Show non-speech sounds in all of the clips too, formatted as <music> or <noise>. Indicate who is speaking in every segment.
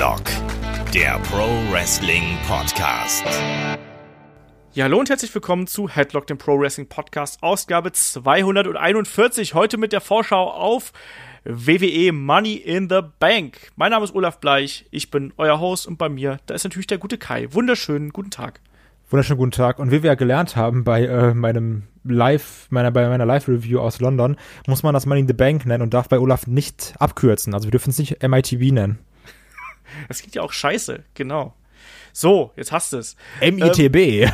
Speaker 1: Headlock, der Pro Wrestling Podcast.
Speaker 2: Ja, hallo und herzlich willkommen zu Headlock, dem Pro Wrestling Podcast, Ausgabe 241. Heute mit der Vorschau auf WWE Money in the Bank. Mein Name ist Olaf Bleich, ich bin euer Host und bei mir, da ist natürlich der gute Kai. Wunderschönen guten Tag.
Speaker 3: Wunderschönen guten Tag. Und wie wir ja gelernt haben bei äh, meinem Live, meiner, bei meiner Live-Review aus London, muss man das Money in the Bank nennen und darf bei Olaf nicht abkürzen. Also wir dürfen es nicht MITB nennen.
Speaker 2: Das klingt ja auch scheiße, genau. So, jetzt hast du es.
Speaker 3: MITB.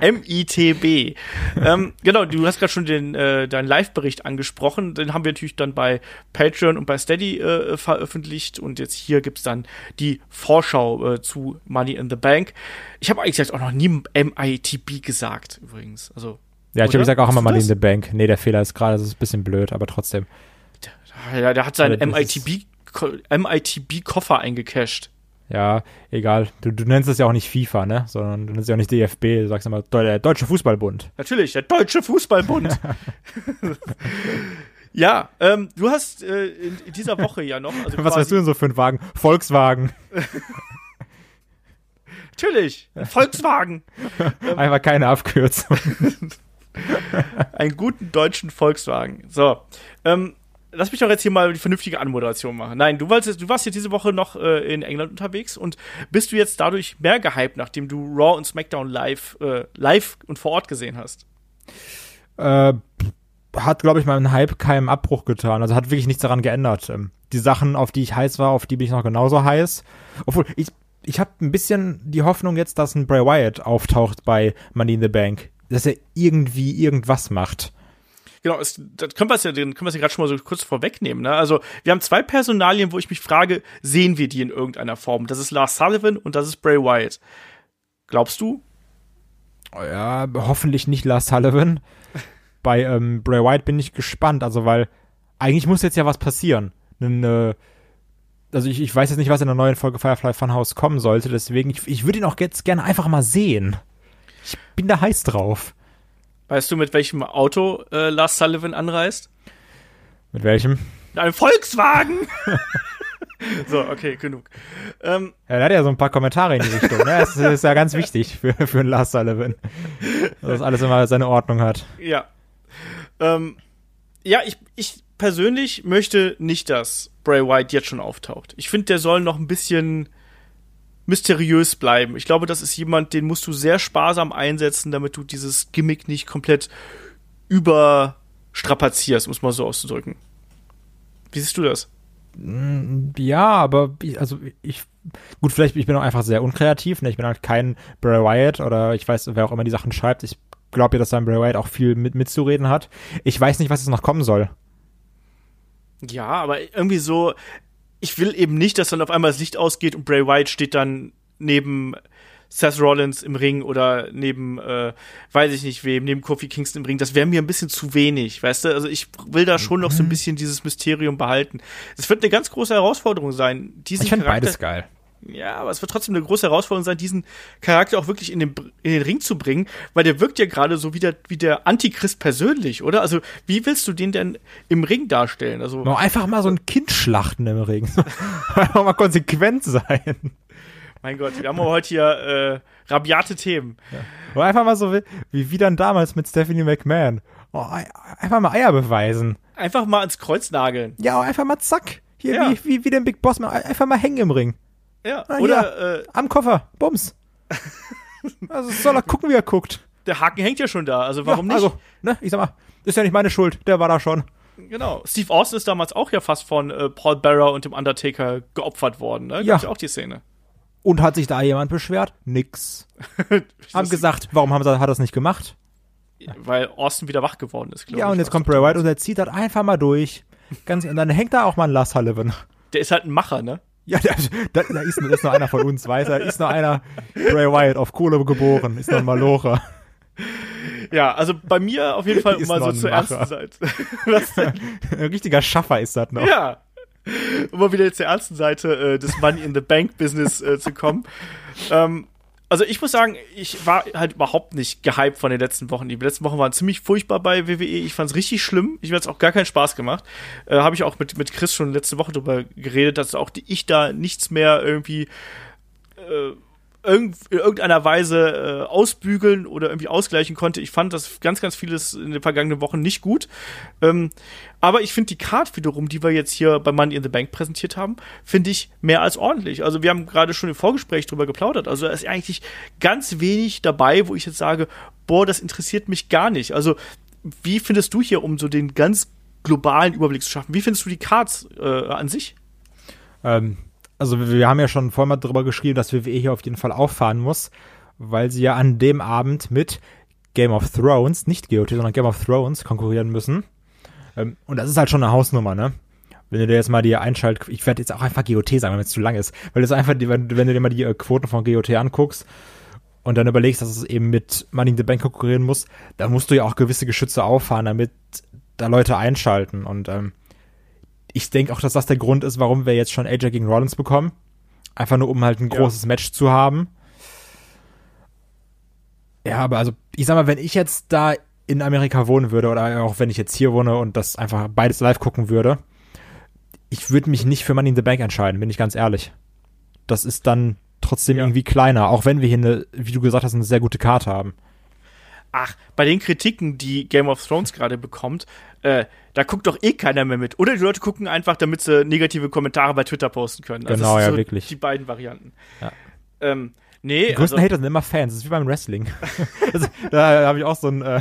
Speaker 2: Ähm, MITB. <laughs> ähm, genau, du hast gerade schon den, äh, deinen Live-Bericht angesprochen. Den haben wir natürlich dann bei Patreon und bei Steady äh, veröffentlicht. Und jetzt hier gibt's dann die Vorschau äh, zu Money in the Bank. Ich habe eigentlich auch noch nie MITB gesagt, übrigens. Also,
Speaker 3: ja, ich, ich sage auch immer Money in the Bank. Nee, der Fehler ist gerade, das ist ein bisschen blöd, aber trotzdem.
Speaker 2: Ja, der hat
Speaker 3: ist-
Speaker 2: MITB, MITB-Koffer eingecashed.
Speaker 3: Ja, egal. Du, du nennst es ja auch nicht FIFA, ne? Sondern du nennst es ja auch nicht DFB. Du sagst immer der Deutsche Fußballbund.
Speaker 2: Natürlich, der Deutsche Fußballbund. <laughs> ja, ähm, du hast äh, in, in dieser Woche ja noch. Also <laughs>
Speaker 3: Was weißt du denn so für einen Wagen? Volkswagen. <laughs>
Speaker 2: Natürlich, Volkswagen.
Speaker 3: Einfach keine Abkürzung.
Speaker 2: Einen guten deutschen Volkswagen. So, ähm, lass mich doch jetzt hier mal die vernünftige Anmoderation machen. Nein, du, wolltest, du warst jetzt diese Woche noch äh, in England unterwegs und bist du jetzt dadurch mehr gehypt, nachdem du Raw und SmackDown live, äh, live und vor Ort gesehen hast?
Speaker 3: äh, hat, glaube ich, meinen Hype keinen Abbruch getan. Also hat wirklich nichts daran geändert. Ähm, die Sachen, auf die ich heiß war, auf die bin ich noch genauso heiß. Obwohl, ich, ich habe ein bisschen die Hoffnung jetzt, dass ein Bray Wyatt auftaucht bei Money in the Bank. Dass er irgendwie irgendwas macht.
Speaker 2: Genau, es, das können wir es ja, können wir es ja gerade schon mal so kurz vorwegnehmen. Ne? Also wir haben zwei Personalien, wo ich mich frage, sehen wir die in irgendeiner Form? Das ist Lars Sullivan und das ist Bray Wyatt. Glaubst du?
Speaker 3: Ja, hoffentlich nicht Lars Sullivan. bei ähm, Bray Wyatt bin ich gespannt. Also, weil eigentlich muss jetzt ja was passieren. Nen, äh, also ich, ich weiß jetzt nicht, was in der neuen Folge Firefly Funhouse kommen sollte. Deswegen, ich, ich würde ihn auch jetzt gerne einfach mal sehen. Ich bin da heiß drauf.
Speaker 2: Weißt du, mit welchem Auto äh, Lars Sullivan anreist?
Speaker 3: Mit welchem?
Speaker 2: Mit einem Volkswagen! <laughs> so, okay, genug. Ähm,
Speaker 3: Ja, er hat ja so ein paar Kommentare in die Richtung. Ne? Das ist, ja ganz wichtig für, für einen Lars Sullivan. Dass das alles immer seine Ordnung hat.
Speaker 2: ja. Ähm, ja, ich, ich persönlich möchte nicht, dass Bray Wyatt jetzt schon auftaucht. Ich finde, der soll noch ein bisschen mysteriös bleiben. Ich glaube, das ist jemand, den musst du sehr sparsam einsetzen, damit du dieses Gimmick nicht komplett überstrapazierst, um es mal so auszudrücken. Wie siehst du das?
Speaker 3: Ja, aber ich, also ich, gut, vielleicht, ich bin auch einfach sehr unkreativ, ne? Ich bin halt kein Bray Wyatt oder ich weiß, wer auch immer die Sachen schreibt. Ich glaube ja, dass sein Bray Wyatt auch viel mit, mitzureden hat. Ich weiß nicht, was jetzt noch kommen soll.
Speaker 2: Ja, aber irgendwie so, ich will eben nicht, dass dann auf einmal das Licht ausgeht und Bray Wyatt steht dann neben Seth Rollins im Ring oder neben, äh, weiß ich nicht wem, neben Kofi Kingston im Ring. Das wäre mir ein bisschen zu wenig, weißt du? Also ich will da schon noch so ein bisschen dieses Mysterium behalten. Es wird eine ganz große Herausforderung sein, diesen
Speaker 3: Ich finde beides geil.
Speaker 2: Ja, aber es wird trotzdem eine große Herausforderung sein, diesen Charakter auch wirklich in den, in den Ring zu bringen, weil der wirkt ja gerade so wie der, wie der Antichrist persönlich, oder? Also, wie willst du den denn im Ring darstellen? Also,
Speaker 3: Noch einfach mal so ein Kind schlachten im Ring. <laughs> einfach mal konsequent sein.
Speaker 2: mein Gott, wir haben heute hier äh, rabiate Themen.
Speaker 3: Oder einfach mal so wie, wie, wie dann damals mit Stephanie McMahon. Oh, ei- einfach mal Eier beweisen.
Speaker 2: Einfach mal ans Kreuz nageln.
Speaker 3: Ja, einfach mal zack. Hier,
Speaker 2: Ja.
Speaker 3: wie, wie, wie den Big Boss. mal Einfach mal hängen im Ring.
Speaker 2: Ja,
Speaker 3: Ah,
Speaker 2: oder äh,
Speaker 3: Am Koffer. Bums. <laughs> also soll er gucken, wie er guckt.
Speaker 2: der Haken hängt ja schon da, also warum
Speaker 3: ja,
Speaker 2: nicht?
Speaker 3: Also, ne, ich sag mal, ist ja nicht meine Schuld. Der war da schon.
Speaker 2: Genau. Steve Austin ist damals auch ja fast von äh, Paul Bearer und dem Undertaker geopfert worden, ne?
Speaker 3: Ja.
Speaker 2: Gab's ja auch die Szene.
Speaker 3: Und hat sich da jemand beschwert? Nix. <laughs> Haben gesagt, warum haben sie, hat er das nicht gemacht?
Speaker 2: Weil Austin wieder wach geworden ist, glaube
Speaker 3: Ja,
Speaker 2: ich.
Speaker 3: und jetzt kommt Bray Wyatt und er zieht das einfach mal durch. Ganz, und dann hängt da auch mal ein Lars Sullivan.
Speaker 2: Der ist halt ein Macher, ne?
Speaker 3: Ja, da, da, da, ist, ist noch einer von uns, weiß er. Ist noch einer Bray Wyatt auf Kohle geboren. Ist noch ein Malocher.
Speaker 2: Ja, also bei mir auf jeden Fall, um
Speaker 3: Ist
Speaker 2: mal so zur ernsten Seite. <laughs> <laughs>
Speaker 3: Ein richtiger Schaffer ist das noch.
Speaker 2: Ja. Um mal wieder zur ernsten Seite äh, des Money in the Bank Business äh, zu kommen. Ähm, also ich muss sagen, ich war halt überhaupt nicht gehypt von den letzten Wochen. Die letzten Wochen waren ziemlich furchtbar bei WWE. Ich fand es richtig schlimm. Ich mir hat auch gar keinen Spaß gemacht. Äh, Habe ich auch mit, mit Chris schon letzte Woche drüber geredet, dass auch die, ich da nichts mehr irgendwie äh, in irgendeiner Weise äh, ausbügeln oder irgendwie ausgleichen konnte. Ich fand das ganz, ganz vieles in den vergangenen Wochen nicht gut. Ähm, aber ich finde die Card wiederum, die wir jetzt hier bei Money in the Bank präsentiert haben, finde ich mehr als ordentlich. Also wir haben gerade schon im Vorgespräch drüber geplaudert. Also da ist eigentlich ganz wenig dabei, wo ich jetzt sage, boah, das interessiert mich gar nicht. Also wie findest du hier, um so den ganz globalen Überblick zu schaffen, wie findest du die Cards äh, an sich?
Speaker 3: Ähm, also wir haben ja schon vorher mal drüber geschrieben, dass WWE hier auf jeden Fall auffahren muss, weil sie ja an dem Abend mit Game of Thrones, nicht GOT, sondern Game of Thrones konkurrieren müssen. Ähm, und das ist halt schon eine Hausnummer, ne? Wenn du dir jetzt mal die Einschalt, ich werde jetzt auch einfach GOT sagen, wenn es zu lang ist, weil das einfach, wenn, wenn du dir mal die äh, Quoten von GOT anguckst und dann überlegst, dass es eben mit Money in the Bank konkurrieren muss, da musst du ja auch gewisse Geschütze auffahren, damit da Leute einschalten und ähm, ich denke auch, dass das der Grund ist, warum wir jetzt schon AJ gegen Rollins bekommen. Einfach nur, um halt ein großes ja. Match zu haben. Ja, aber also, ich sag mal, wenn ich jetzt da in Amerika wohnen würde oder auch wenn ich jetzt hier wohne und das einfach beides live gucken würde, ich würde mich nicht für Money in the Bank entscheiden, bin ich ganz ehrlich. Das ist dann trotzdem ja. irgendwie kleiner, auch wenn wir hier eine, wie du gesagt hast, eine sehr gute Karte haben.
Speaker 2: Ach, bei den Kritiken, die Game of Thrones gerade bekommt, äh, da guckt doch eh keiner mehr mit. Oder die Leute gucken einfach, damit sie negative Kommentare bei Twitter posten können.
Speaker 3: Also genau, ja,
Speaker 2: so
Speaker 3: wirklich.
Speaker 2: Die beiden Varianten.
Speaker 3: Ja.
Speaker 2: Ähm, nee,
Speaker 3: die größten also, Hater sind immer Fans. Das ist wie beim Wrestling. <laughs> <laughs> also, da habe ich auch so ein, äh,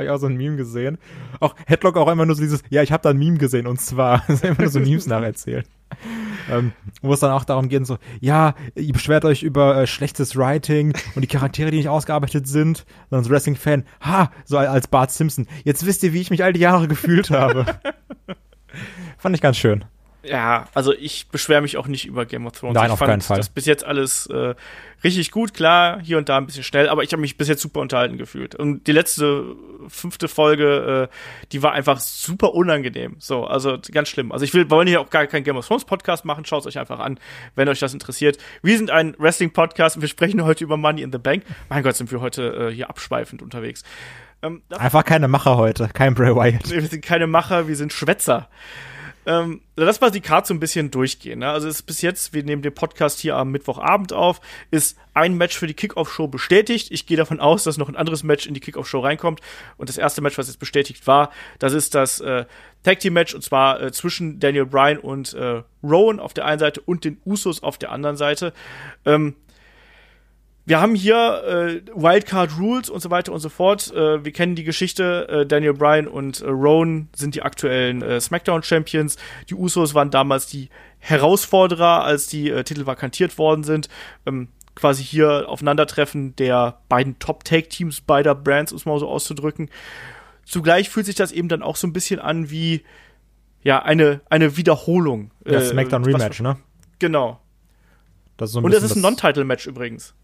Speaker 3: habe ich auch so ein Meme gesehen. Auch Headlock auch immer nur so dieses, ja, ich habe da ein Meme gesehen und zwar, <laughs> immer nur so Memes nacherzählt ähm, wo es dann auch darum geht, so, ja, ihr beschwert euch über äh, schlechtes Writing und die Charaktere, die nicht ausgearbeitet sind, sondern so Wrestling-Fan, ha, so als Bart Simpson. Jetzt wisst ihr, wie ich mich all die Jahre gefühlt habe. <laughs> Fand ich ganz schön.
Speaker 2: Ja, also ich beschwere mich auch nicht über Game of Thrones.
Speaker 3: Nein,
Speaker 2: ich
Speaker 3: auf keinen Fall.
Speaker 2: Das bis jetzt alles äh, richtig gut, klar, hier und da ein bisschen schnell, aber ich habe mich bis jetzt super unterhalten gefühlt. Und die letzte fünfte Folge, äh, die war einfach super unangenehm. So, also ganz schlimm. Also ich will, wollen hier auch gar keinen Game of Thrones Podcast machen. Schaut es euch einfach an, wenn euch das interessiert. Wir sind ein Wrestling Podcast und wir sprechen heute über Money in the Bank. Mein Gott, sind wir heute äh, hier abschweifend unterwegs.
Speaker 3: Ähm, einfach keine Macher heute, kein Bray Wyatt.
Speaker 2: Wir sind keine Macher, wir sind Schwätzer. Ähm, lass mal die Karte so ein bisschen durchgehen. Ne? Also ist bis jetzt, wir nehmen den Podcast hier am Mittwochabend auf, ist ein Match für die Kickoff-Show bestätigt. Ich gehe davon aus, dass noch ein anderes Match in die Kickoff-Show reinkommt. Und das erste Match, was jetzt bestätigt war, das ist das äh, Tag Team Match und zwar äh, zwischen Daniel Bryan und äh, Rowan auf der einen Seite und den Usos auf der anderen Seite. Ähm, wir haben hier äh, Wildcard Rules und so weiter und so fort. Äh, wir kennen die Geschichte. Äh, Daniel Bryan und äh, Rowan sind die aktuellen äh, SmackDown Champions. Die Usos waren damals die Herausforderer, als die äh, Titel vakantiert worden sind. Ähm, quasi hier Aufeinandertreffen der beiden Top-Take-Teams beider Brands, um es mal so auszudrücken. Zugleich fühlt sich das eben dann auch so ein bisschen an wie ja eine eine Wiederholung.
Speaker 3: Ja, SmackDown Rematch, ne?
Speaker 2: Genau.
Speaker 3: Das so
Speaker 2: und es ist ein Non-Title-Match übrigens.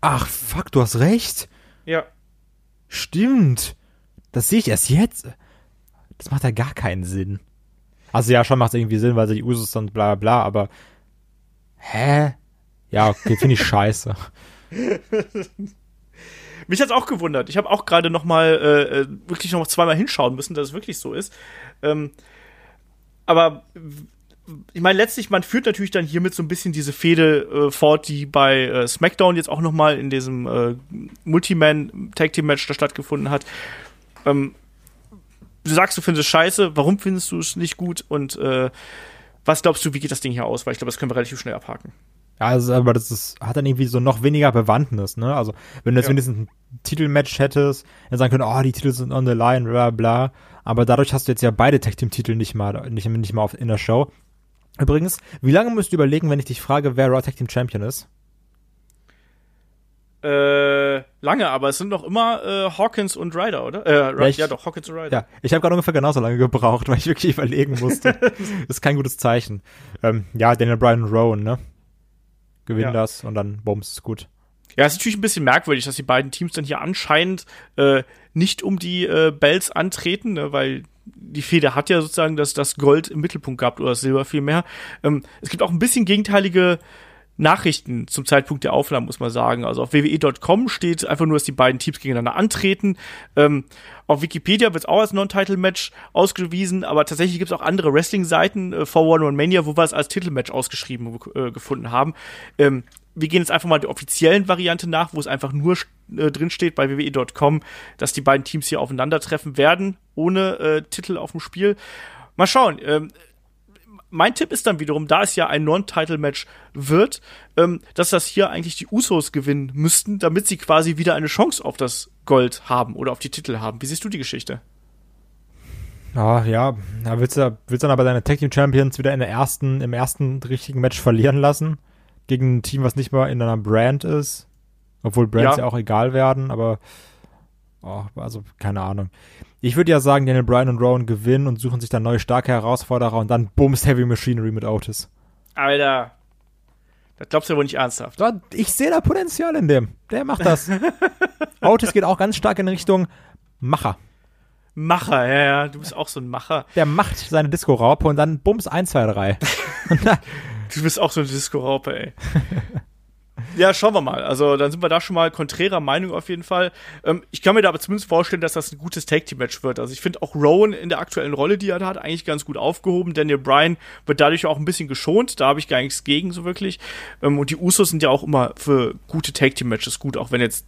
Speaker 3: Ach, fuck, du hast recht.
Speaker 2: Ja.
Speaker 3: Stimmt. Das sehe ich erst jetzt. Das macht ja gar keinen Sinn. Also ja, schon macht es irgendwie Sinn, weil sie die Usus und bla bla, aber hä? Ja, okay, finde ich scheiße. <laughs>
Speaker 2: Mich hat's auch gewundert. Ich habe auch gerade noch mal äh, äh, wirklich noch zweimal hinschauen müssen, dass es wirklich so ist. Ähm, aber ich meine, letztlich, man führt natürlich dann hiermit so ein bisschen diese Fehde äh, fort, die bei äh, SmackDown jetzt auch noch mal in diesem äh, Multiman-Tag-Team-Match da stattgefunden hat. Ähm, du sagst, du findest es scheiße. Warum findest du es nicht gut? Und äh, was glaubst du, wie geht das Ding hier aus? Weil ich glaube, das können wir relativ schnell abhaken.
Speaker 3: Ja, also, aber das ist, hat dann irgendwie so noch weniger Bewandtnis, ne? Also, wenn du jetzt ja. wenigstens ein Titelmatch hättest, dann sagen können, oh, die Titel sind on the line, bla, bla. Aber dadurch hast du jetzt ja beide Tag-Team-Titel nicht mal, nicht, nicht mal auf, in der Show. Übrigens, wie lange musst du überlegen, wenn ich dich frage, wer Raw Tag Team Champion ist?
Speaker 2: Äh, lange, aber es sind noch immer äh, Hawkins und Ryder, oder? Äh,
Speaker 3: ja, ich,
Speaker 2: ja doch, Hawkins und Ryder.
Speaker 3: Ja, ich habe gerade ungefähr genauso lange gebraucht, <laughs> weil ich wirklich überlegen musste. das <laughs> ist kein gutes Zeichen. Ähm, ja, Daniel Bryan und Rowan, ne? Gewinnen ja. das und dann Bums ist gut.
Speaker 2: Ja, es ist natürlich ein bisschen merkwürdig, dass die beiden Teams dann hier anscheinend äh, nicht um die äh, Bells antreten, ne, weil die Feder hat ja sozusagen das, das Gold im Mittelpunkt gehabt oder das Silber vielmehr. Ähm, es gibt auch ein bisschen gegenteilige Nachrichten zum Zeitpunkt der Aufnahme, muss man sagen. Also auf wwe.com steht einfach nur, dass die beiden Teams gegeneinander antreten. Ähm, auf Wikipedia wird es auch als Non-Title-Match ausgewiesen, aber tatsächlich gibt es auch andere Wrestling-Seiten, äh, 411 Mania, wo wir es als Titelmatch ausgeschrieben äh, gefunden haben. Ähm, wir gehen jetzt einfach mal der offiziellen Variante nach, wo es einfach nur äh, drin steht bei wwe.com, dass die beiden Teams hier aufeinandertreffen werden, ohne äh, Titel auf dem Spiel. Mal schauen. Ähm, mein Tipp ist dann wiederum, da es ja ein Non-Title-Match wird, ähm, dass das hier eigentlich die Usos gewinnen müssten, damit sie quasi wieder eine Chance auf das Gold haben oder auf die Titel haben. Wie siehst du die Geschichte?
Speaker 3: Ja, ja, da willst du, willst du dann aber deine Tag Team Champions wieder in der ersten, im ersten richtigen Match verlieren lassen? Gegen ein Team, was nicht mal in einer Brand ist. Obwohl Brands ja, ja auch egal werden, aber oh, also keine Ahnung. Ich würde ja sagen, Daniel Bryan und Rowan gewinnen und suchen sich dann neue starke Herausforderer und dann bums Heavy Machinery mit Otis.
Speaker 2: Alter, das glaubst du ja wohl nicht ernsthaft.
Speaker 3: Ich sehe da Potenzial in dem. Der macht das. <laughs> Otis geht auch ganz stark in Richtung Macher.
Speaker 2: Macher, ja, ja, du bist auch so ein Macher.
Speaker 3: Der macht seine Disco-Raupe und dann bums 1, 2, 3.
Speaker 2: du bist auch so eine Disco-Raupe, ey. <laughs> Ja, schauen wir mal. Also dann sind wir da schon mal konträrer Meinung auf jeden Fall. Ähm, ich kann mir da aber zumindest vorstellen, dass das ein gutes Tag-Team-Match wird. Also ich finde auch Rowan in der aktuellen Rolle, die er da hat, eigentlich ganz gut aufgehoben. Daniel Bryan wird dadurch auch ein bisschen geschont. Da habe ich gar nichts gegen so wirklich. Ähm, und die Usos sind ja auch immer für gute Tag-Team-Matches gut, auch wenn jetzt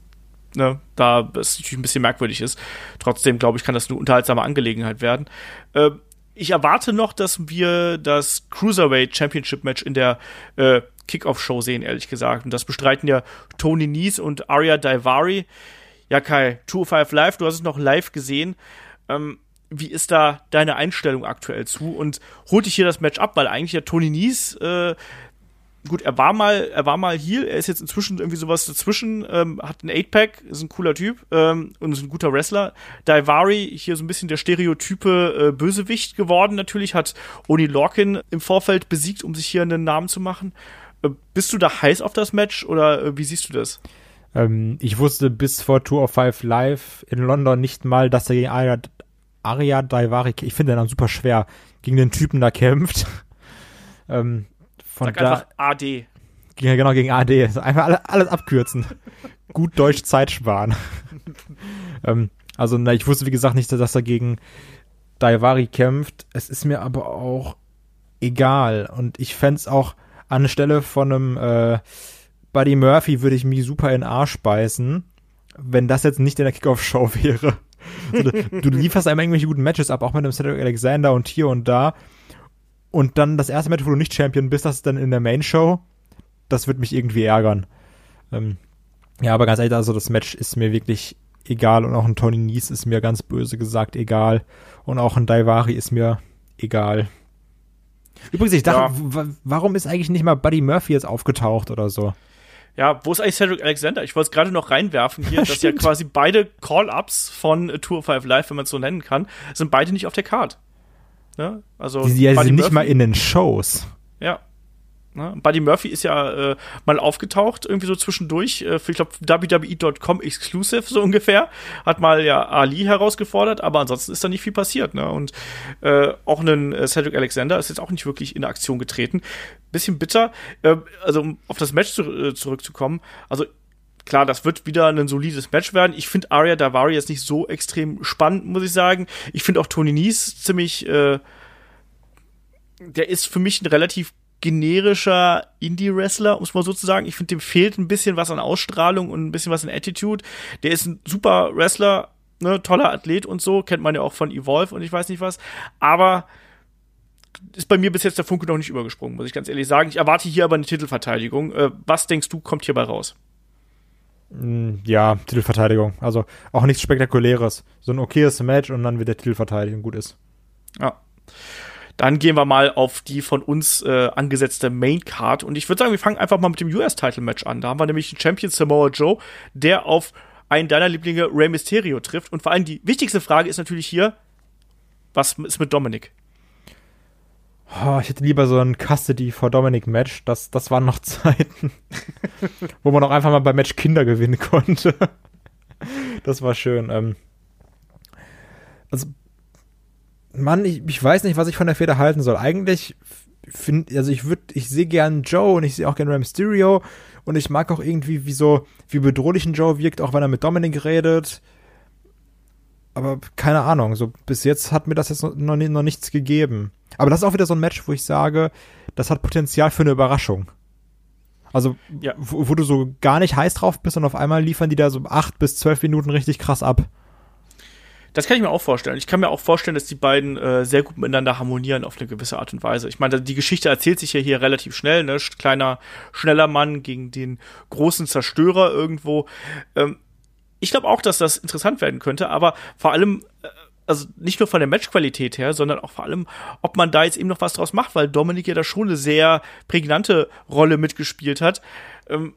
Speaker 2: ne, da es natürlich ein bisschen merkwürdig ist. Trotzdem, glaube ich, kann das eine unterhaltsame Angelegenheit werden. Ähm, ich erwarte noch, dass wir das Cruiserweight Championship Match in der äh, Kickoff-Show sehen, ehrlich gesagt. Und das bestreiten ja Tony Nies und Arya Daivari. Ja, Kai, 205 Live, du hast es noch live gesehen. Ähm, wie ist da deine Einstellung aktuell zu? Und holt dich hier das Match ab, weil eigentlich ja Tony Nies äh, gut, er war mal, er war mal hier, er ist jetzt inzwischen irgendwie sowas dazwischen, ähm, hat ein 8-Pack, ist ein cooler Typ ähm, und ist ein guter Wrestler. Daivari, hier so ein bisschen der stereotype äh, Bösewicht geworden natürlich, hat Oni Lorkin im Vorfeld besiegt, um sich hier einen Namen zu machen. Äh, bist du da heiß auf das Match oder äh, wie siehst du das?
Speaker 3: Ähm, ich wusste bis vor Tour of Five Live in London nicht mal, dass er gegen Arya, Arya Daivari, ich finde den dann super schwer, gegen den Typen da kämpft. <laughs> ähm,
Speaker 2: von Sag da, einfach AD.
Speaker 3: Ja, genau, gegen AD. Einfach alles, alles abkürzen. <laughs> Gut Deutsch Zeit sparen. <laughs> ähm, also, na, ich wusste, wie gesagt, nicht, dass er gegen Daivari kämpft. Es ist mir aber auch egal. Und ich fände auch anstelle von einem äh, Buddy Murphy würde ich mich super in Arsch beißen, wenn das jetzt nicht in der Kickoff-Show <laughs> wäre. Also, du, du lieferst einem irgendwelche guten Matches ab, auch mit dem Cedric Alexander und hier und da. Und dann das erste Match, wo du nicht Champion bist, das ist dann in der Main Show. Das wird mich irgendwie ärgern. Ähm, ja, aber ganz ehrlich, also das Match ist mir wirklich egal und auch ein Tony Nies ist mir ganz böse gesagt egal und auch ein Daivari ist mir egal. Übrigens, ich dachte, ja. warum ist eigentlich nicht mal Buddy Murphy jetzt aufgetaucht oder so?
Speaker 2: Ja, wo ist eigentlich Cedric Alexander? Ich wollte es gerade noch reinwerfen hier, <laughs> dass ja quasi beide Call-Ups von Tour 5 Live, wenn man es so nennen kann, sind beide nicht auf der Card. Ne? Also
Speaker 3: die, die sind nicht mal in den Shows.
Speaker 2: Ja. Ne? Buddy Murphy ist ja äh, mal aufgetaucht, irgendwie so zwischendurch, äh, für, ich glaube, WWE.com exclusive, so ungefähr. Hat mal ja Ali herausgefordert, aber ansonsten ist da nicht viel passiert. Ne? Und äh, auch ein äh, Cedric Alexander ist jetzt auch nicht wirklich in Aktion getreten. Bisschen bitter. Äh, also, um auf das Match zu, äh, zurückzukommen, also klar, das wird wieder ein solides Match werden. Ich finde Arya Davari jetzt nicht so extrem spannend, muss ich sagen. Ich finde auch Tony Nies ziemlich, äh, der ist für mich ein relativ generischer Indie-Wrestler, muss man sozusagen. Ich finde, dem fehlt ein bisschen was an Ausstrahlung und ein bisschen was an Attitude. Der ist ein super Wrestler, ne, toller Athlet und so, kennt man ja auch von Evolve und ich weiß nicht was. Aber ist bei mir bis jetzt der Funke noch nicht übergesprungen, muss ich ganz ehrlich sagen. Ich erwarte hier aber eine Titelverteidigung. Äh, was denkst du, kommt hierbei raus?
Speaker 3: Mm, ja, Titelverteidigung. Also auch nichts Spektakuläres. So ein okayes Match und dann wird der Titelverteidigung gut ist.
Speaker 2: Ja. Dann gehen wir mal auf die von uns äh, angesetzte Main Card. Und ich würde sagen, wir fangen einfach mal mit dem US-Title-Match an. Da haben wir nämlich den Champion Samoa Joe, der auf einen deiner Lieblinge Rey Mysterio trifft. Und vor allem die wichtigste Frage ist natürlich hier, was ist mit Dominik?
Speaker 3: Oh, ich hätte lieber so ein Custody for Dominic Match. Das, das waren noch <laughs> Zeiten, wo man auch einfach mal beim Match Kinder gewinnen konnte. das war schön. Ähm, also, Mann, ich, ich weiß nicht, was ich von der Feder halten soll. Eigentlich finde, also ich würde, ich sehe gern Joe und ich sehe auch gern Rey Mysterio und ich mag auch irgendwie, wie so, wie bedrohlich ein Joe wirkt, auch wenn er mit Dominic redet. Aber keine Ahnung, so bis jetzt hat mir das jetzt noch, noch, noch nichts gegeben. Aber das ist auch wieder so ein Match, wo ich sage, das hat Potenzial für eine Überraschung. Also, ja. wo, wo, du so gar nicht heiß drauf bist und auf einmal liefern die da so acht bis zwölf Minuten richtig krass ab.
Speaker 2: Das kann ich mir auch vorstellen. Ich kann mir auch vorstellen, dass die beiden äh, sehr gut miteinander harmonieren auf eine gewisse Art und Weise. Ich meine, die Geschichte erzählt sich ja hier relativ schnell, ne? Kleiner, schneller Mann gegen den großen Zerstörer irgendwo. Ähm, ich glaube auch, dass das interessant werden könnte, aber vor allem, äh, also nicht nur von der Matchqualität her, sondern auch vor allem, ob man da jetzt eben noch was draus macht, weil Dominik ja da schon eine sehr prägnante Rolle mitgespielt hat. Ähm,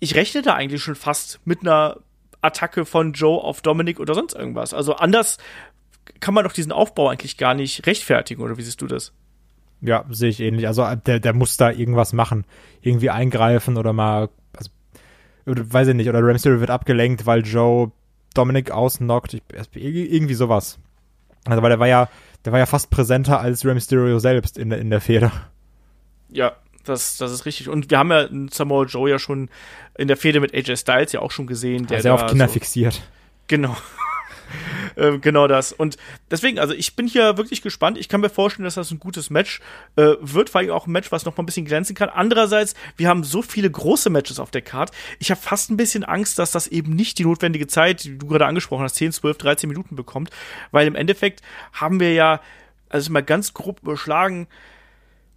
Speaker 2: ich rechne da eigentlich schon fast mit einer Attacke von Joe auf Dominic oder sonst irgendwas. Also anders kann man doch diesen Aufbau eigentlich gar nicht rechtfertigen, oder wie siehst du das?
Speaker 3: Ja, sehe ich ähnlich. Also der, der muss da irgendwas machen. Irgendwie eingreifen oder mal, also, weiß ich nicht, oder Ramsey wird abgelenkt, weil Joe Dominic ausnockt. Ich, irgendwie sowas. Also weil der war ja, der war ja fast präsenter als Rey Mysterio selbst in der, in der Feder.
Speaker 2: Ja, das, das ist richtig. Und wir haben ja Samoa Joe ja schon in der Fehde mit AJ Styles ja auch schon gesehen.
Speaker 3: Der sehr auf Kinder so, fixiert.
Speaker 2: Genau. <laughs> äh, genau das. Und deswegen, also ich bin hier wirklich gespannt. Ich kann mir vorstellen, dass das ein gutes Match äh, wird, vor allem auch ein Match, was noch mal ein bisschen glänzen kann. Andererseits, wir haben so viele große Matches auf der Card. Ich habe fast ein bisschen Angst, dass das eben nicht die notwendige Zeit, die du gerade angesprochen hast, 10, 12, 13 Minuten bekommt. Weil im Endeffekt haben wir ja, also mal ganz grob überschlagen,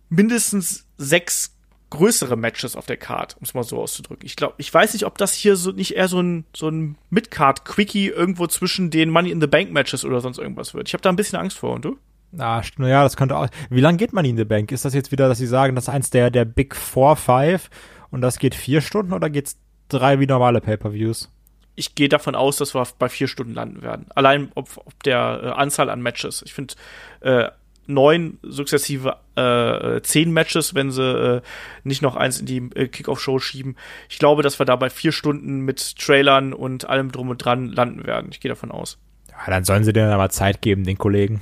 Speaker 2: mindestens sechs größere Matches auf der Card, um es mal so auszudrücken. Ich glaube, ich weiß nicht, ob das hier so nicht eher so ein so ein Mid-Card-Quickie irgendwo zwischen den Money in the Bank Matches oder sonst irgendwas wird. Ich habe da ein bisschen Angst vor, und du?
Speaker 3: Ah, ja, das könnte auch. Wie lange geht Money in the Bank? Ist das jetzt wieder, dass sie sagen, das ist eins der, der Big Four, Five und das geht vier Stunden oder geht's drei wie normale Pay-Per-Views?
Speaker 2: Ich gehe davon aus, dass wir bei vier Stunden landen werden. Allein ob, ob der äh, Anzahl an Matches. Ich finde, äh, neun sukzessive äh, zehn Matches, wenn sie äh, nicht noch eins in die äh, Kickoff-Show schieben. Ich glaube, dass wir da bei vier Stunden mit Trailern und allem drum und dran landen werden. Ich gehe davon aus.
Speaker 3: Ja, dann sollen sie denen aber Zeit geben, den Kollegen.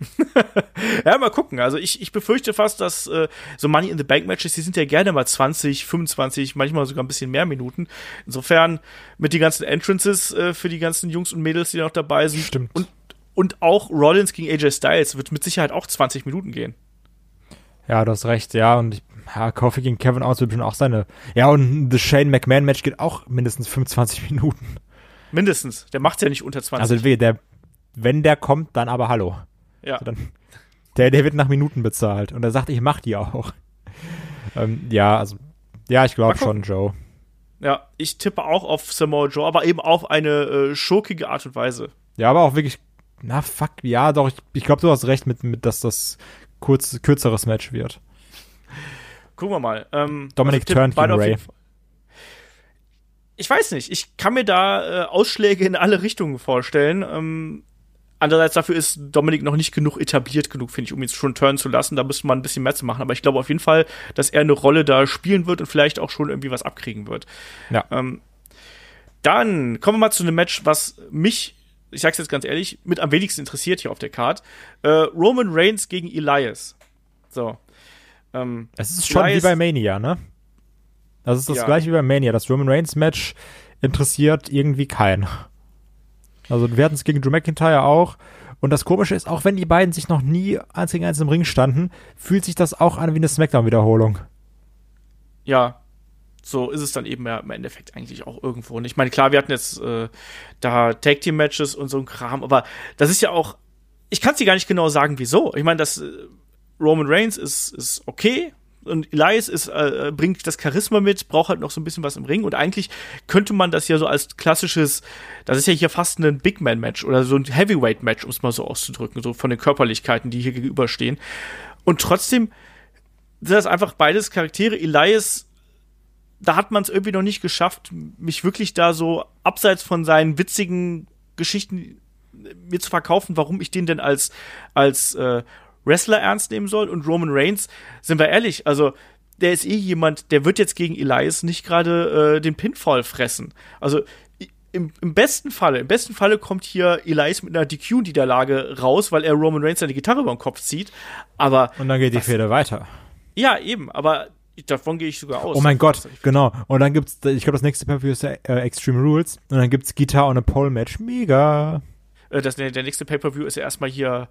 Speaker 3: <laughs>
Speaker 2: ja, mal gucken. Also ich, ich befürchte fast, dass äh, so Money in the Bank Matches, die sind ja gerne mal 20, 25, manchmal sogar ein bisschen mehr Minuten. Insofern mit den ganzen Entrances äh, für die ganzen Jungs und Mädels, die noch dabei sind.
Speaker 3: Stimmt.
Speaker 2: Und und auch Rollins gegen AJ Styles wird mit Sicherheit auch 20 Minuten gehen.
Speaker 3: Ja, du hast recht, ja. Und ja, Kofi gegen Kevin Owens wird schon auch seine. Ja, und das Shane McMahon Match geht auch mindestens 25 Minuten.
Speaker 2: Mindestens. Der macht's ja nicht unter 20.
Speaker 3: Also der, wenn der kommt, dann aber hallo.
Speaker 2: Ja. Also dann,
Speaker 3: der, der wird nach Minuten bezahlt. Und er sagt, ich mach die auch. ähm, ja, also, ja, ich glaube schon, Joe.
Speaker 2: Ja, ich tippe auch auf Samoa Joe, aber eben auf eine äh, schurkige Art und Weise.
Speaker 3: Ja, aber auch wirklich na, fuck, ja, doch, ich, ich glaube, du hast recht mit, mit, dass das kurz, kürzeres Match wird.
Speaker 2: Gucken wir mal. Ähm,
Speaker 3: Dominic also Turn gegen Ray.
Speaker 2: Ich weiß nicht, ich kann mir da äh, Ausschläge in alle Richtungen vorstellen. Ähm, andererseits dafür ist Dominic noch nicht genug etabliert genug, finde ich, um ihn schon turnen zu lassen. Da müsste man ein bisschen mehr zu machen. Aber ich glaube auf jeden Fall, dass er eine Rolle da spielen wird und vielleicht auch schon irgendwie was abkriegen wird.
Speaker 3: Ja.
Speaker 2: Ähm, dann kommen wir mal zu einem Match, was mich ich sag's jetzt ganz ehrlich, mit am wenigsten interessiert hier auf der Card. Äh, Roman Reigns gegen Elias. So.
Speaker 3: Ähm, es ist schon Elias, wie bei Mania, ne? Das ist das ja. gleiche wie bei Mania. Das Roman Reigns Match interessiert irgendwie keinen. Also wir hatten es gegen Drew McIntyre auch. Und das Komische ist, auch wenn die beiden sich noch nie eins gegen eins im Ring standen, fühlt sich das auch an wie eine Smackdown-Wiederholung.
Speaker 2: Ja, so ist es dann eben ja im Endeffekt eigentlich auch irgendwo. Und ich meine, klar, wir hatten jetzt äh, da Tag Team Matches und so ein Kram, aber das ist ja auch, ich kann es dir gar nicht genau sagen, wieso. Ich meine, das äh, Roman Reigns ist, ist okay und Elias ist, äh, bringt das Charisma mit, braucht halt noch so ein bisschen was im Ring und eigentlich könnte man das ja so als klassisches, das ist ja hier fast ein Big Man Match oder so ein Heavyweight Match, um es mal so auszudrücken, so von den Körperlichkeiten, die hier gegenüberstehen. Und trotzdem sind das einfach beides Charaktere. Elias da hat man es irgendwie noch nicht geschafft, mich wirklich da so abseits von seinen witzigen Geschichten äh, mir zu verkaufen, warum ich den denn als als äh, Wrestler ernst nehmen soll. Und Roman Reigns, sind wir ehrlich, also der ist eh jemand, der wird jetzt gegen Elias nicht gerade äh, den Pinfall fressen. Also im, im besten Falle, im besten Falle kommt hier Elias mit einer DQ-Niederlage raus, weil er Roman Reigns seine Gitarre über den Kopf zieht. Aber
Speaker 3: und dann geht die Fehde weiter
Speaker 2: Ja, eben, aber davon gehe ich sogar aus.
Speaker 3: Oh mein Gott, genau. Und dann gibt's, ich glaube, das nächste Pay-Per-View ist äh, Extreme Rules. Und dann gibt's Guitar on a Pole Match. Mega.
Speaker 2: Äh, das, der nächste Pay-Per-View ist ja erstmal hier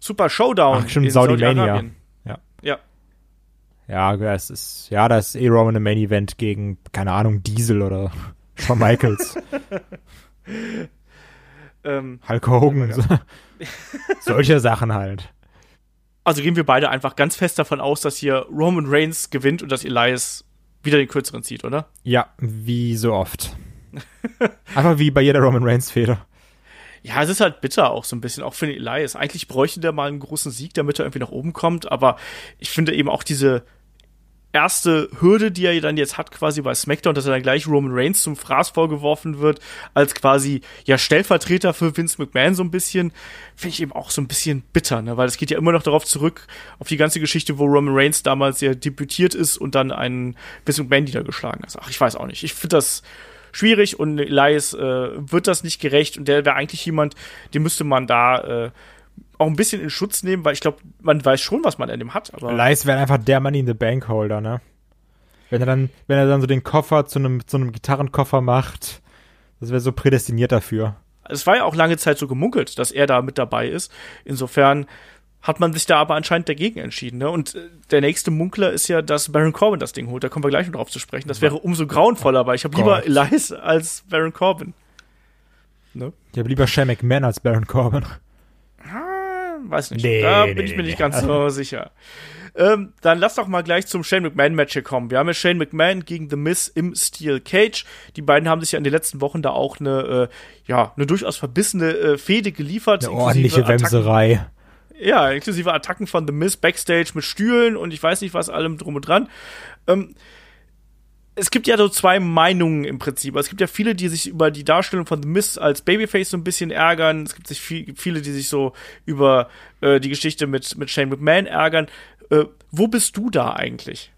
Speaker 2: Super Showdown
Speaker 3: Ach, stimmt,
Speaker 2: in
Speaker 3: Saudi
Speaker 2: Saudi-Arabien.
Speaker 3: Ja.
Speaker 2: Ja.
Speaker 3: Ja, das ist, ja, das ist eh Roman im Main Event gegen, keine Ahnung, Diesel oder <laughs> Shawn Michaels, <laughs>
Speaker 2: Ähm,
Speaker 3: Hulk Hogan. So. <laughs> Solche Sachen halt.
Speaker 2: Also gehen wir beide einfach ganz fest davon aus, dass hier Roman Reigns gewinnt und dass Elias wieder den kürzeren zieht, oder?
Speaker 3: Ja, wie so oft. <laughs> Einfach wie bei jeder Roman Reigns Feder.
Speaker 2: Ja, es ist halt bitter auch so ein bisschen, auch für den Elias. Eigentlich bräuchte der mal einen großen Sieg, damit er irgendwie nach oben kommt, aber ich finde eben auch diese erste Hürde, die er dann jetzt hat, quasi bei SmackDown, dass er dann gleich Roman Reigns zum Fraß vorgeworfen wird, als quasi ja Stellvertreter für Vince McMahon so ein bisschen, finde ich eben auch so ein bisschen bitter, ne? weil es geht ja immer noch darauf zurück, auf die ganze Geschichte, wo Roman Reigns damals ja debütiert ist und dann einen Vince McMahon niedergeschlagen hat. Ach, ich weiß auch nicht. Ich finde das schwierig und Elias äh, wird das nicht gerecht und der wäre eigentlich jemand, den müsste man da äh, auch ein bisschen in Schutz nehmen, weil ich glaube, man weiß schon, was man an dem hat. Aber
Speaker 3: Elias wäre einfach der Money in the Bank Holder, ne? Wenn er dann, wenn er dann so den Koffer zu einem, zu einem Gitarrenkoffer macht, das wäre so prädestiniert dafür.
Speaker 2: es war ja auch lange Zeit so gemunkelt, dass er da mit dabei ist. Insofern hat man sich da aber anscheinend dagegen entschieden. Ne? Und äh, der nächste Munkler ist ja, dass Baron Corbin das Ding holt. Da kommen wir gleich noch drauf zu sprechen. Das wäre umso grauenvoller, weil ich habe lieber. Elias als Baron Corbin. Ne?
Speaker 3: Ich habe lieber Shane McMahon als Baron Corbin.
Speaker 2: Weiß nicht.
Speaker 3: Nee,
Speaker 2: da
Speaker 3: nee,
Speaker 2: bin ich mir
Speaker 3: nee,
Speaker 2: nicht ganz so <laughs> sicher. Ähm, dann lass doch mal gleich zum Shane McMahon-Match hier kommen. Wir haben ja Shane McMahon gegen The Miz im Steel Cage. Die beiden haben sich ja in den letzten Wochen da auch eine, äh, ja, eine durchaus verbissene äh, Fehde geliefert.
Speaker 3: Eine ordentliche Wemserei.
Speaker 2: Ja, inklusive Attacken von The Miz Backstage mit Stühlen und ich weiß nicht was allem drum und dran. Ähm, es gibt ja so zwei Meinungen im Prinzip. Es gibt ja viele, die sich über die Darstellung von The Miz als Babyface so ein bisschen ärgern. Es gibt sich viel, viele, die sich so über äh, die Geschichte mit, mit Shane McMahon ärgern. Äh, wo bist du da eigentlich?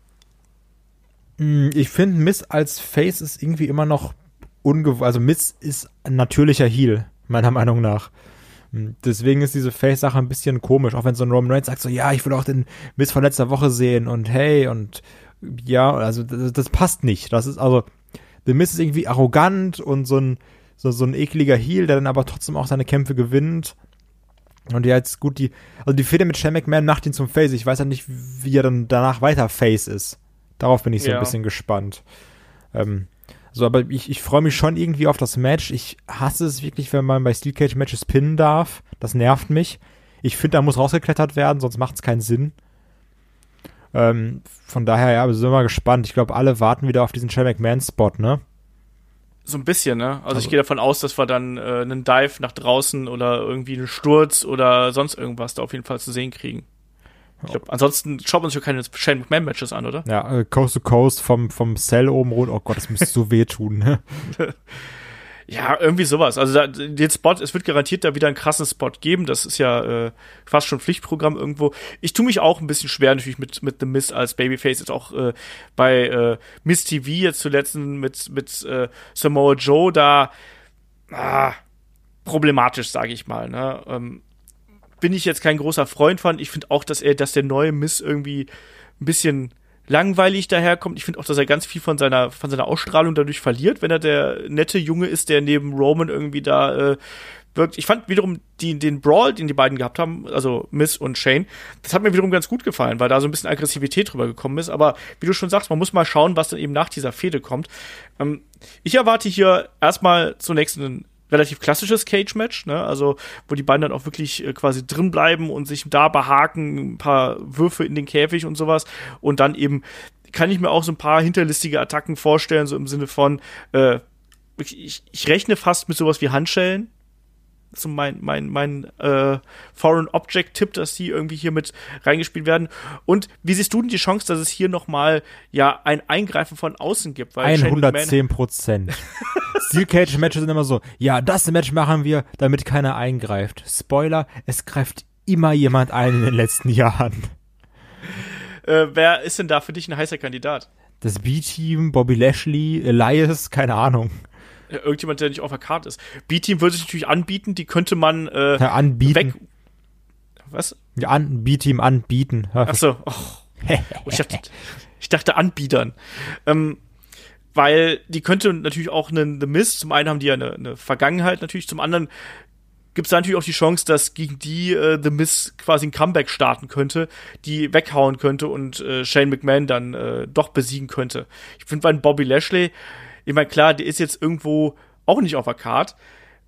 Speaker 3: Mm, Ich finde, Miss als Face ist irgendwie immer noch ungewohnt. Also Miss ist ein natürlicher Heel, meiner Meinung nach. Mm, Deswegen ist diese Face-Sache ein bisschen komisch, auch wenn so ein Roman Reigns sagt so, ja, ich will auch den Miss von letzter Woche sehen und hey und ja, also das, das passt nicht. Das ist also, The Miss ist irgendwie arrogant und so ein, so, so ein ekliger Heel, der dann aber trotzdem auch seine Kämpfe gewinnt. Und ja, jetzt gut, die, also die Fehde mit Shane McMahon macht ihn zum Face. Ich weiß ja nicht, wie er dann danach weiter Face ist. Darauf bin ich so
Speaker 2: Ja.
Speaker 3: ein bisschen gespannt. Ähm, so, aber ich, ich freue mich schon irgendwie auf das Match. Ich hasse es wirklich, wenn man bei Steel Cage Matches pinnen darf. Das nervt mich. Ich finde, da muss rausgeklettert werden, sonst macht es keinen Sinn. Ähm, von daher, ja, wir sind mal gespannt. Ich glaube, alle warten wieder auf diesen Shane McMahon-Spot, ne?
Speaker 2: So ein bisschen, ne? Also, ich
Speaker 3: Also-
Speaker 2: gehe davon aus, dass wir dann äh, einen Dive nach draußen oder irgendwie einen Sturz oder sonst irgendwas da auf jeden Fall zu sehen kriegen. Ich glaube, ansonsten schaut man sich ja keine Shane McMahon-Matches an, oder?
Speaker 3: Ja, äh, Coast to Coast vom, vom Cell oben runter. Oh Gott, das müsste so <laughs> wehtun, ne? <laughs>
Speaker 2: Ja, irgendwie sowas. Also da, den Spot, es wird garantiert da wieder einen krassen Spot geben. Das ist ja äh, fast schon Pflichtprogramm irgendwo. Ich tue mich auch ein bisschen schwer natürlich mit mit The Miz als Babyface jetzt auch äh, bei äh, Miss TV jetzt zuletzt mit mit äh, Samoa Joe da ah, problematisch, sage ich mal. Ne? Ähm, bin ich jetzt kein großer Freund von. Ich finde auch, dass er, dass der neue Miss irgendwie ein bisschen langweilig daherkommt. Ich finde auch, dass er ganz viel von seiner, von seiner Ausstrahlung dadurch verliert, wenn er der nette Junge ist, der neben Roman irgendwie da äh, wirkt. Ich fand wiederum die, den Brawl, den die beiden gehabt haben, also Miss und Shane, das hat mir wiederum ganz gut gefallen, weil da so ein bisschen Aggressivität drüber gekommen ist. Aber wie du schon sagst, man muss mal schauen, was dann eben nach dieser Fehde kommt. Ähm, ich erwarte hier erstmal zunächst einen relativ klassisches Cage-Match, ne? Also, wo die beiden dann auch wirklich äh, quasi drin bleiben und sich da behaken, ein paar Würfe in den Käfig und sowas. Und dann eben kann ich mir auch so ein paar hinterlistige Attacken vorstellen, so im Sinne von, äh, ich, ich rechne fast mit sowas wie Handschellen. So mein, mein, mein äh, Foreign Object-Tipp, dass die irgendwie hier mit reingespielt werden. Und wie siehst du denn die Chance, dass es hier nochmal ja ein Eingreifen von außen gibt? Weil Shane McMahon-
Speaker 3: 110 Prozent. <laughs> Steel Cage Matches sind immer so, ja, das Match machen wir, damit keiner eingreift. Spoiler, es greift immer jemand ein in den letzten Jahren.
Speaker 2: Äh, wer ist denn da für dich ein heißer Kandidat?
Speaker 3: Das B-Team, Bobby Lashley, Elias, keine Ahnung.
Speaker 2: Ja, Irgendjemand, der nicht auf der Karte ist. B-Team würde sich natürlich anbieten, die könnte man äh,
Speaker 3: Ja, anbieten.
Speaker 2: weg. Was?
Speaker 3: Ja, an, B-Team anbieten.
Speaker 2: Achso, oh, Und ich dachte, ich dachte Anbietern. Ähm, weil die könnte natürlich auch einen The Mist, zum einen haben die ja eine, eine Vergangenheit natürlich, zum anderen gibt es natürlich auch die Chance, dass gegen die äh, The Miz quasi ein Comeback starten könnte, die weghauen könnte und äh, Shane McMahon dann äh, doch besiegen könnte. Ich finde bei Bobby Lashley, ich meine, klar, der ist jetzt irgendwo auch nicht auf der Card,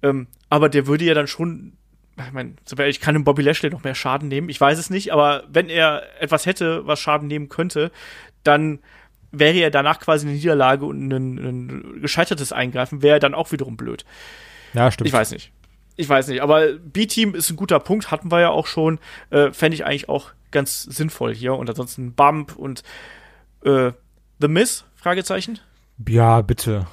Speaker 2: ähm, aber der würde ja dann schon, ich meine, ehrlich, kann dem Bobby Lashley noch mehr Schaden nehmen? Ich weiß es nicht, aber wenn er etwas hätte, was Schaden nehmen könnte, dann wäre er danach quasi eine Niederlage und ein, ein gescheitertes Eingreifen, wäre dann auch wiederum blöd.
Speaker 3: Ja, stimmt.
Speaker 2: Ich weiß nicht ich weiß nicht, aber B-Team ist ein guter Punkt, hatten wir ja auch schon. Äh, Fände ich eigentlich auch ganz sinnvoll hier. Und ansonsten Bump und äh, The Miss? Fragezeichen?
Speaker 3: Ja, bitte.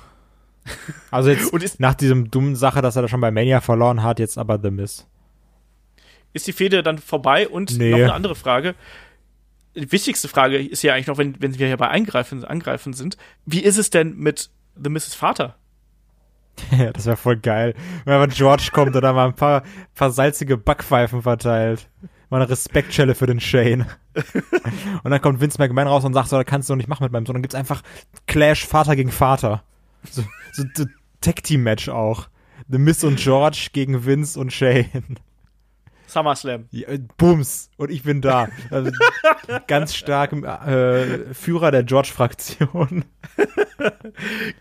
Speaker 3: Also jetzt <laughs> nach diesem dummen Sache, dass er da schon bei Mania verloren hat, jetzt aber The Miss.
Speaker 2: Ist die Fehde dann vorbei? Und nee. noch eine andere Frage. Die wichtigste Frage ist ja eigentlich noch, wenn, wenn wir hier bei Eingreifen, Angreifen sind. Wie ist es denn mit The Misses Vater? <laughs>
Speaker 3: Ja, das wäre voll geil. Wenn mal George kommt und dann mal ein paar, paar salzige Backpfeifen verteilt. Mal eine Respektschelle für den Shane. und dann kommt Vince McMahon raus und sagt so, da kannst du nicht machen mit meinem Sohn. Dann gibt's einfach Clash Vater gegen Vater. So, so, so Tag-Team-Match auch. The Miss und George gegen Vince und Shane.
Speaker 2: SummerSlam.
Speaker 3: Ja, Bums. Und ich bin da. Also, ganz stark äh, Führer der George-Fraktion.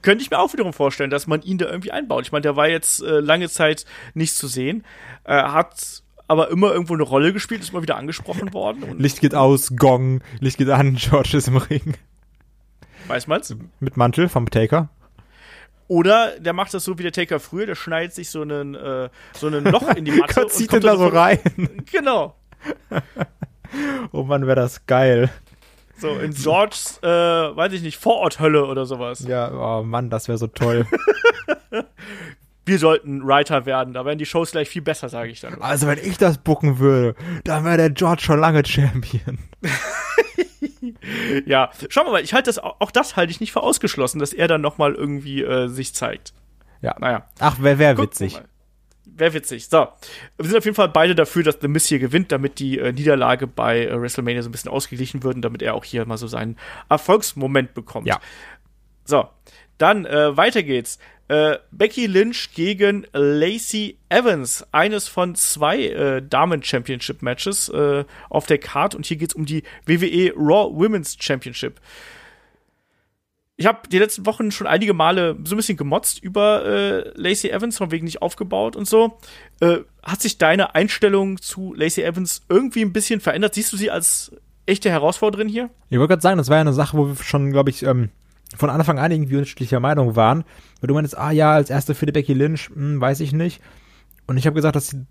Speaker 2: Könnte ich mir auch wiederum vorstellen, dass man ihn da irgendwie einbaut. Ich meine, der war jetzt äh, lange Zeit nicht zu sehen. Äh, hat aber immer irgendwo eine Rolle gespielt, ist mal wieder angesprochen worden.
Speaker 3: Licht geht aus, Gong, Licht geht an, <laughs> George ist im Ring.
Speaker 2: Weiß man's?
Speaker 3: Mit Mantel vom Taker.
Speaker 2: Oder der macht das so wie der Taker früher, der schneidet sich so einen, äh, so einen Loch in die <laughs> Matte
Speaker 3: Gott, zieht und da so rein. <laughs>
Speaker 2: Genau.
Speaker 3: oh Mann, wäre das geil.
Speaker 2: So in Georges, äh, weiß ich nicht, Vororthölle oder sowas.
Speaker 3: Ja, oh Mann, das wäre so toll.
Speaker 2: Wir sollten Writer werden, da wären die Shows gleich viel besser, sage ich dann.
Speaker 3: Also wenn ich das bucken würde, dann wäre der George schon lange Champion. <laughs>
Speaker 2: ja, schauen wir mal, ich halte das, auch das halte ich nicht für ausgeschlossen, dass er dann nochmal irgendwie äh, sich zeigt.
Speaker 3: Ja. Naja. Ach, wäre wär witzig.
Speaker 2: Wäre witzig. So. Wir sind auf jeden Fall beide dafür, dass The Miss hier gewinnt, damit die äh, Niederlage bei äh, WrestleMania so ein bisschen ausgeglichen wird und damit er auch hier mal so seinen Erfolgsmoment bekommt.
Speaker 3: Ja.
Speaker 2: So. Dann äh, weiter geht's. Äh, Becky Lynch gegen Lacey Evans. Eines von zwei äh, Damen-Championship-Matches äh, auf der Card. Und hier geht's um die WWE Raw Women's Championship. Ich habe die letzten Wochen schon einige Male so ein bisschen gemotzt über äh, Lacey Evans, von wegen nicht aufgebaut und so. Äh, hat sich deine Einstellung zu Lacey Evans irgendwie ein bisschen verändert? Siehst du sie als echte Herausforderin hier?
Speaker 3: Ich wollte gerade sagen, das war ja eine Sache, wo wir schon, glaube ich, ähm, von Anfang an irgendwie unterschiedlicher Meinung waren. Weil du meinst, ah ja, als erste für die Becky Lynch, hm, weiß ich nicht. Und ich habe gesagt, dass sie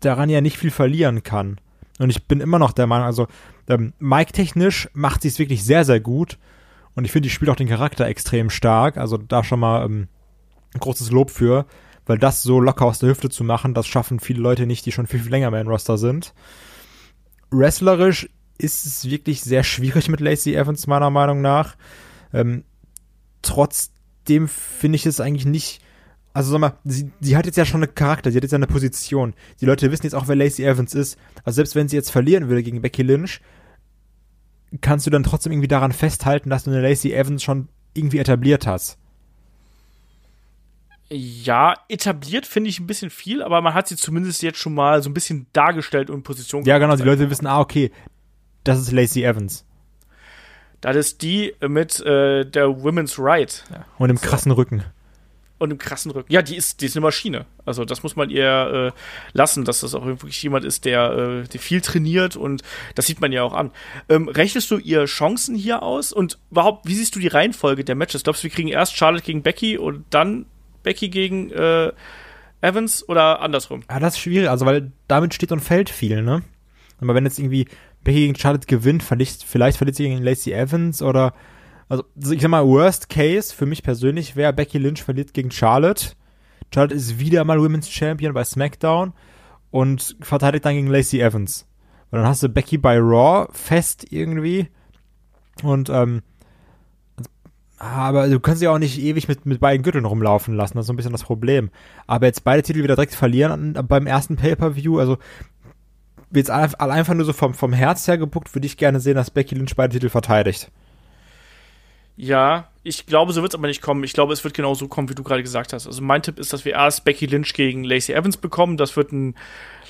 Speaker 3: daran ja nicht viel verlieren kann. Und ich bin immer noch der Meinung, also ähm, Mike-technisch macht sie es wirklich sehr, sehr gut. Und ich finde, die spielt auch den Charakter extrem stark. Also da schon mal ähm, großes Lob für. Weil das so locker aus der Hüfte zu machen, das schaffen viele Leute nicht, die schon viel, viel länger mehr im Roster sind. Wrestlerisch ist es wirklich sehr schwierig mit Lacey Evans, meiner Meinung nach. Ähm, trotzdem finde ich es eigentlich nicht. Also sag mal, sie, sie hat jetzt ja schon einen Charakter, sie hat jetzt ja eine Position. Die Leute wissen jetzt auch, wer Lacey Evans ist. Also selbst wenn sie jetzt verlieren würde gegen Becky Lynch, kannst du dann trotzdem irgendwie daran festhalten, dass du eine Lacey Evans schon irgendwie etabliert hast.
Speaker 2: Ja, etabliert finde ich ein bisschen viel, aber man hat sie zumindest jetzt schon mal so ein bisschen dargestellt und Position
Speaker 3: Ja, genau, die Leute wissen, ah, okay, das ist Lacey Evans.
Speaker 2: Das ist die mit äh, der Women's Right.
Speaker 3: Ja. Und im krassen Rücken.
Speaker 2: Und im krassen Rücken. Ja, die ist, die ist eine Maschine. Also das muss man ihr äh, lassen, dass das auch wirklich jemand ist, der, äh, der viel trainiert und das sieht man ja auch an. Ähm, rechnest du ihr Chancen hier aus? Und überhaupt, wie siehst du die Reihenfolge der Matches? Glaubst du, wir kriegen erst Charlotte gegen Becky und dann Becky gegen äh, Evans oder andersrum?
Speaker 3: Ja, das ist schwierig, also weil damit steht und fällt viel, ne? Aber wenn jetzt irgendwie Becky gegen Charlotte gewinnt, verliert, vielleicht verliert sie gegen Lacey Evans oder also ich sag mal, Worst Case für mich persönlich wäre, Becky Lynch verliert gegen Charlotte. Charlotte ist wieder mal Women's Champion bei SmackDown und verteidigt dann gegen Lacey Evans. Und dann hast du Becky bei Raw fest irgendwie. Und ähm, aber du kannst sie auch nicht ewig mit, mit beiden Gürteln rumlaufen lassen, das ist so ein bisschen das Problem. Aber jetzt beide Titel wieder direkt verlieren beim ersten Pay-Per-View, also jetzt einfach nur so vom, vom Herz her gebuckt, würde ich gerne sehen, dass Becky Lynch beide Titel verteidigt.
Speaker 2: Ja, ich glaube, so wird es aber nicht kommen. Ich glaube, es wird genau so kommen, wie du gerade gesagt hast. Also mein Tipp ist, dass wir erst Becky Lynch gegen Lacey Evans bekommen. Das wird ein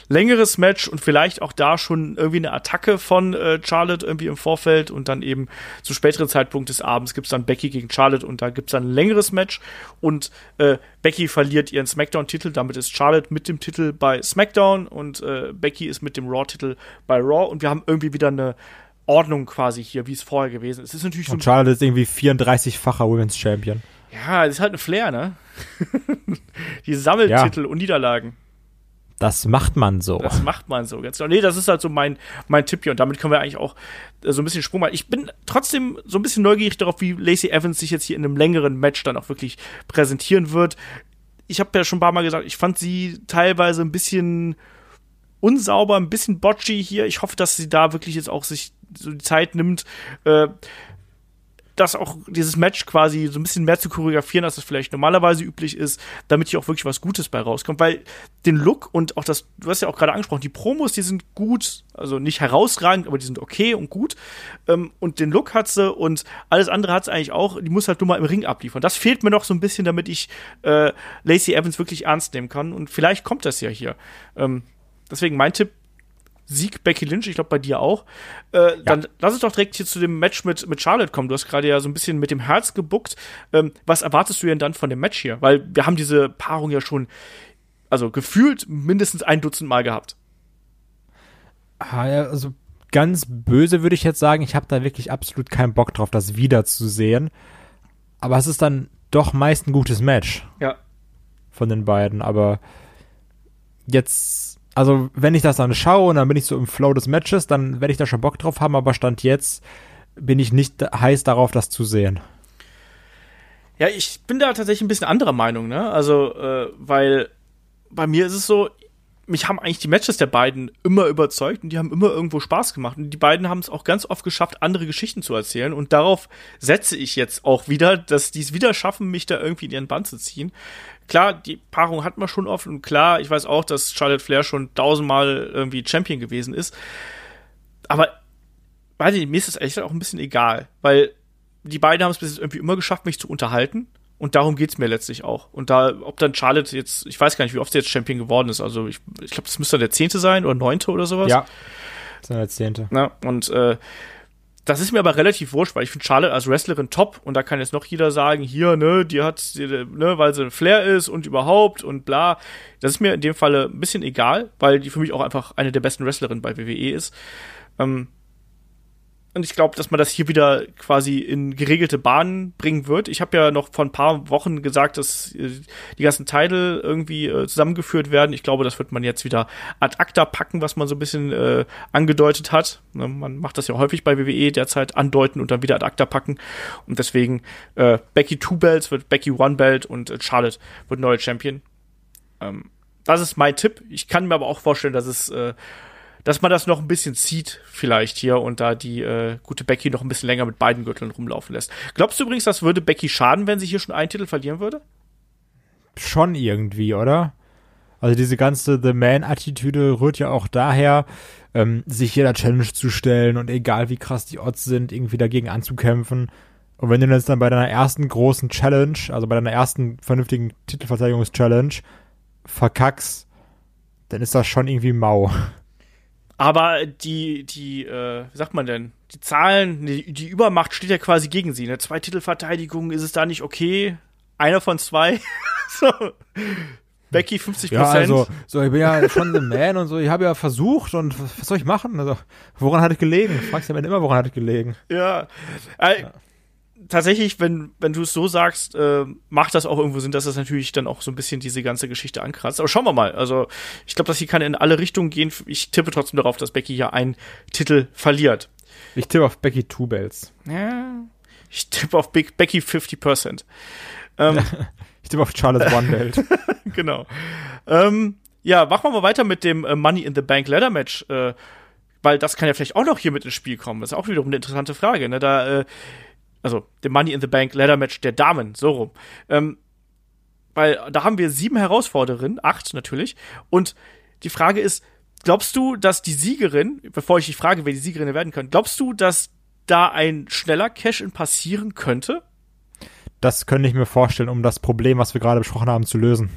Speaker 2: längeres Match und vielleicht auch da schon irgendwie eine Attacke von äh, Charlotte irgendwie im Vorfeld und dann eben zu späteren Zeitpunkt des Abends gibt es dann Becky gegen Charlotte und da gibt es dann ein längeres Match und äh, Becky verliert ihren SmackDown-Titel, damit ist Charlotte mit dem Titel bei SmackDown und äh, Becky ist mit dem Raw-Titel bei Raw und wir haben irgendwie wieder eine Ordnung quasi hier, wie es vorher gewesen ist. Es ist natürlich
Speaker 3: und so Charlotte ist irgendwie 34-facher Women's Champion.
Speaker 2: Ja, das ist halt ein Flair, ne? <laughs> Die Sammeltitel ja. und Niederlagen.
Speaker 3: Das macht man so.
Speaker 2: Das macht man so, ganz genau. Nee, das ist halt so mein, mein Tipp hier. Und damit können wir eigentlich auch äh, so ein bisschen Sprung machen. Ich bin trotzdem so ein bisschen neugierig darauf, wie Lacey Evans sich jetzt hier in einem längeren Match dann auch wirklich präsentieren wird. Ich habe ja schon ein paar Mal gesagt, ich fand sie teilweise ein bisschen unsauber, ein bisschen botchy hier. Ich hoffe, dass sie da wirklich jetzt auch sich so die Zeit nimmt, äh, das auch dieses Match quasi so ein bisschen mehr zu choreografieren, als es vielleicht normalerweise üblich ist, damit hier auch wirklich was Gutes bei rauskommt. Weil den Look und auch das, du hast ja auch gerade angesprochen, die Promos, die sind gut, also nicht herausragend, aber die sind okay und gut. Ähm, und den Look hat sie und alles andere hat sie eigentlich auch. Die muss halt nur mal im Ring abliefern. Das fehlt mir noch so ein bisschen, damit ich äh, Lacey Evans wirklich ernst nehmen kann. Und vielleicht kommt das ja hier. Ähm, deswegen mein Tipp, Sieg Becky Lynch, ich glaube bei dir auch. Äh, ja. Dann lass uns doch direkt hier zu dem Match mit, mit Charlotte kommen. Du hast gerade ja so ein bisschen mit dem Herz gebuckt. Ähm, was erwartest du denn dann von dem Match hier? Weil wir haben diese Paarung ja schon, also gefühlt mindestens ein Dutzend Mal gehabt.
Speaker 3: Ah, ja, also ganz böse würde ich jetzt sagen, ich habe da wirklich absolut keinen Bock drauf, das wiederzusehen. Aber es ist dann doch meist ein gutes Match.
Speaker 2: Ja.
Speaker 3: Von den beiden. Aber jetzt also wenn ich das dann schaue und dann bin ich so im Flow des Matches, dann werde ich da schon Bock drauf haben, aber Stand jetzt bin ich nicht heiß darauf, das zu sehen.
Speaker 2: Ja, ich bin da tatsächlich ein bisschen anderer Meinung, ne? Also, äh, weil bei mir ist es so, mich haben eigentlich die Matches der beiden immer überzeugt und die haben immer irgendwo Spaß gemacht. Und die beiden haben es auch ganz oft geschafft, andere Geschichten zu erzählen. Und darauf setze ich jetzt auch wieder, dass die es wieder schaffen, mich da irgendwie in ihren Bann zu ziehen klar, die Paarung hat man schon oft und klar, ich weiß auch, dass Charlotte Flair schon tausendmal irgendwie Champion gewesen ist. Aber weiß ich, mir ist es ehrlich gesagt auch ein bisschen egal, weil die beiden haben es bis jetzt irgendwie immer geschafft, mich zu unterhalten. Und darum geht's mir letztlich auch. Und da, ob dann Charlotte jetzt, ich weiß gar nicht, wie oft sie jetzt Champion geworden ist. Also ich, ich glaube, das müsste der zehnte sein oder neunte oder sowas.
Speaker 3: Ja. Das ist der zehnte.
Speaker 2: Na, und äh, das ist mir aber relativ wurscht, weil ich finde Charlotte als Wrestlerin top und da kann jetzt noch jeder sagen, hier, ne, die hat, ne, weil sie ein Flair ist und überhaupt und bla. Das ist mir in dem Falle ein bisschen egal, weil die für mich auch einfach eine der besten Wrestlerinnen bei WWE ist. Ähm, und ich glaube, dass man das hier wieder quasi in geregelte Bahnen bringen wird. Ich habe ja noch vor ein paar Wochen gesagt, dass äh, die ganzen Teile irgendwie äh, zusammengeführt werden. Ich glaube, das wird man jetzt wieder ad acta packen, was man so ein bisschen äh, angedeutet hat. Ne, man macht das ja häufig bei WWE derzeit andeuten und dann wieder ad acta packen. Und deswegen äh, Becky Two Belts wird Becky One Belt und äh, Charlotte wird neue Champion. Ähm, das ist mein Tipp. Ich kann mir aber auch vorstellen, dass es äh, dass man das noch ein bisschen zieht, vielleicht hier und da die äh, gute Becky noch ein bisschen länger mit beiden Gürteln rumlaufen lässt. Glaubst du übrigens, das würde Becky schaden, wenn sie hier schon einen Titel verlieren würde?
Speaker 3: Schon irgendwie, oder? Also diese ganze The Man-Attitüde rührt ja auch daher, ähm, sich jeder Challenge zu stellen und egal wie krass die Odds sind, irgendwie dagegen anzukämpfen. Und wenn du jetzt dann bei deiner ersten großen Challenge, also bei deiner ersten vernünftigen Titelverteidigungs-Challenge, verkackst, dann ist das schon irgendwie mau.
Speaker 2: Aber die, die, äh, wie sagt man denn? Die Zahlen, die, die Übermacht steht ja quasi gegen sie. Ne? Zwei Titelverteidigungen, ist es da nicht okay? Einer von zwei? <laughs> so. Becky 50
Speaker 3: Ja, also, so, ich bin ja schon The Man und so, ich habe ja versucht und was soll ich machen? Also, woran hat es gelegen? Fragst du ja immer, woran hat es gelegen?
Speaker 2: Ja. Äh, ja tatsächlich, wenn, wenn du es so sagst, äh, macht das auch irgendwo Sinn, dass das natürlich dann auch so ein bisschen diese ganze Geschichte ankratzt. Aber schauen wir mal. Also, ich glaube, das hier kann in alle Richtungen gehen. Ich tippe trotzdem darauf, dass Becky hier einen Titel verliert.
Speaker 3: Ich tippe auf Becky Two Bells.
Speaker 2: Ja. Ich tippe auf Big Becky 50%.
Speaker 3: Ähm, <laughs> ich tippe auf Charlotte One Belt. <laughs>
Speaker 2: genau. Ähm, ja, machen wir mal weiter mit dem äh, Money in the Bank Ladder Match. Äh, weil das kann ja vielleicht auch noch hier mit ins Spiel kommen. Das ist auch wiederum eine interessante Frage. Ne? Da äh, also dem Money in the Bank Ladder Match der Damen, so rum. Ähm, weil da haben wir sieben Herausfordererinnen, acht natürlich. Und die Frage ist, glaubst du, dass die Siegerin, bevor ich dich frage, wer die Siegerin werden kann, glaubst du, dass da ein schneller Cash-In passieren könnte?
Speaker 3: Das könnte ich mir vorstellen, um das Problem, was wir gerade besprochen haben, zu lösen.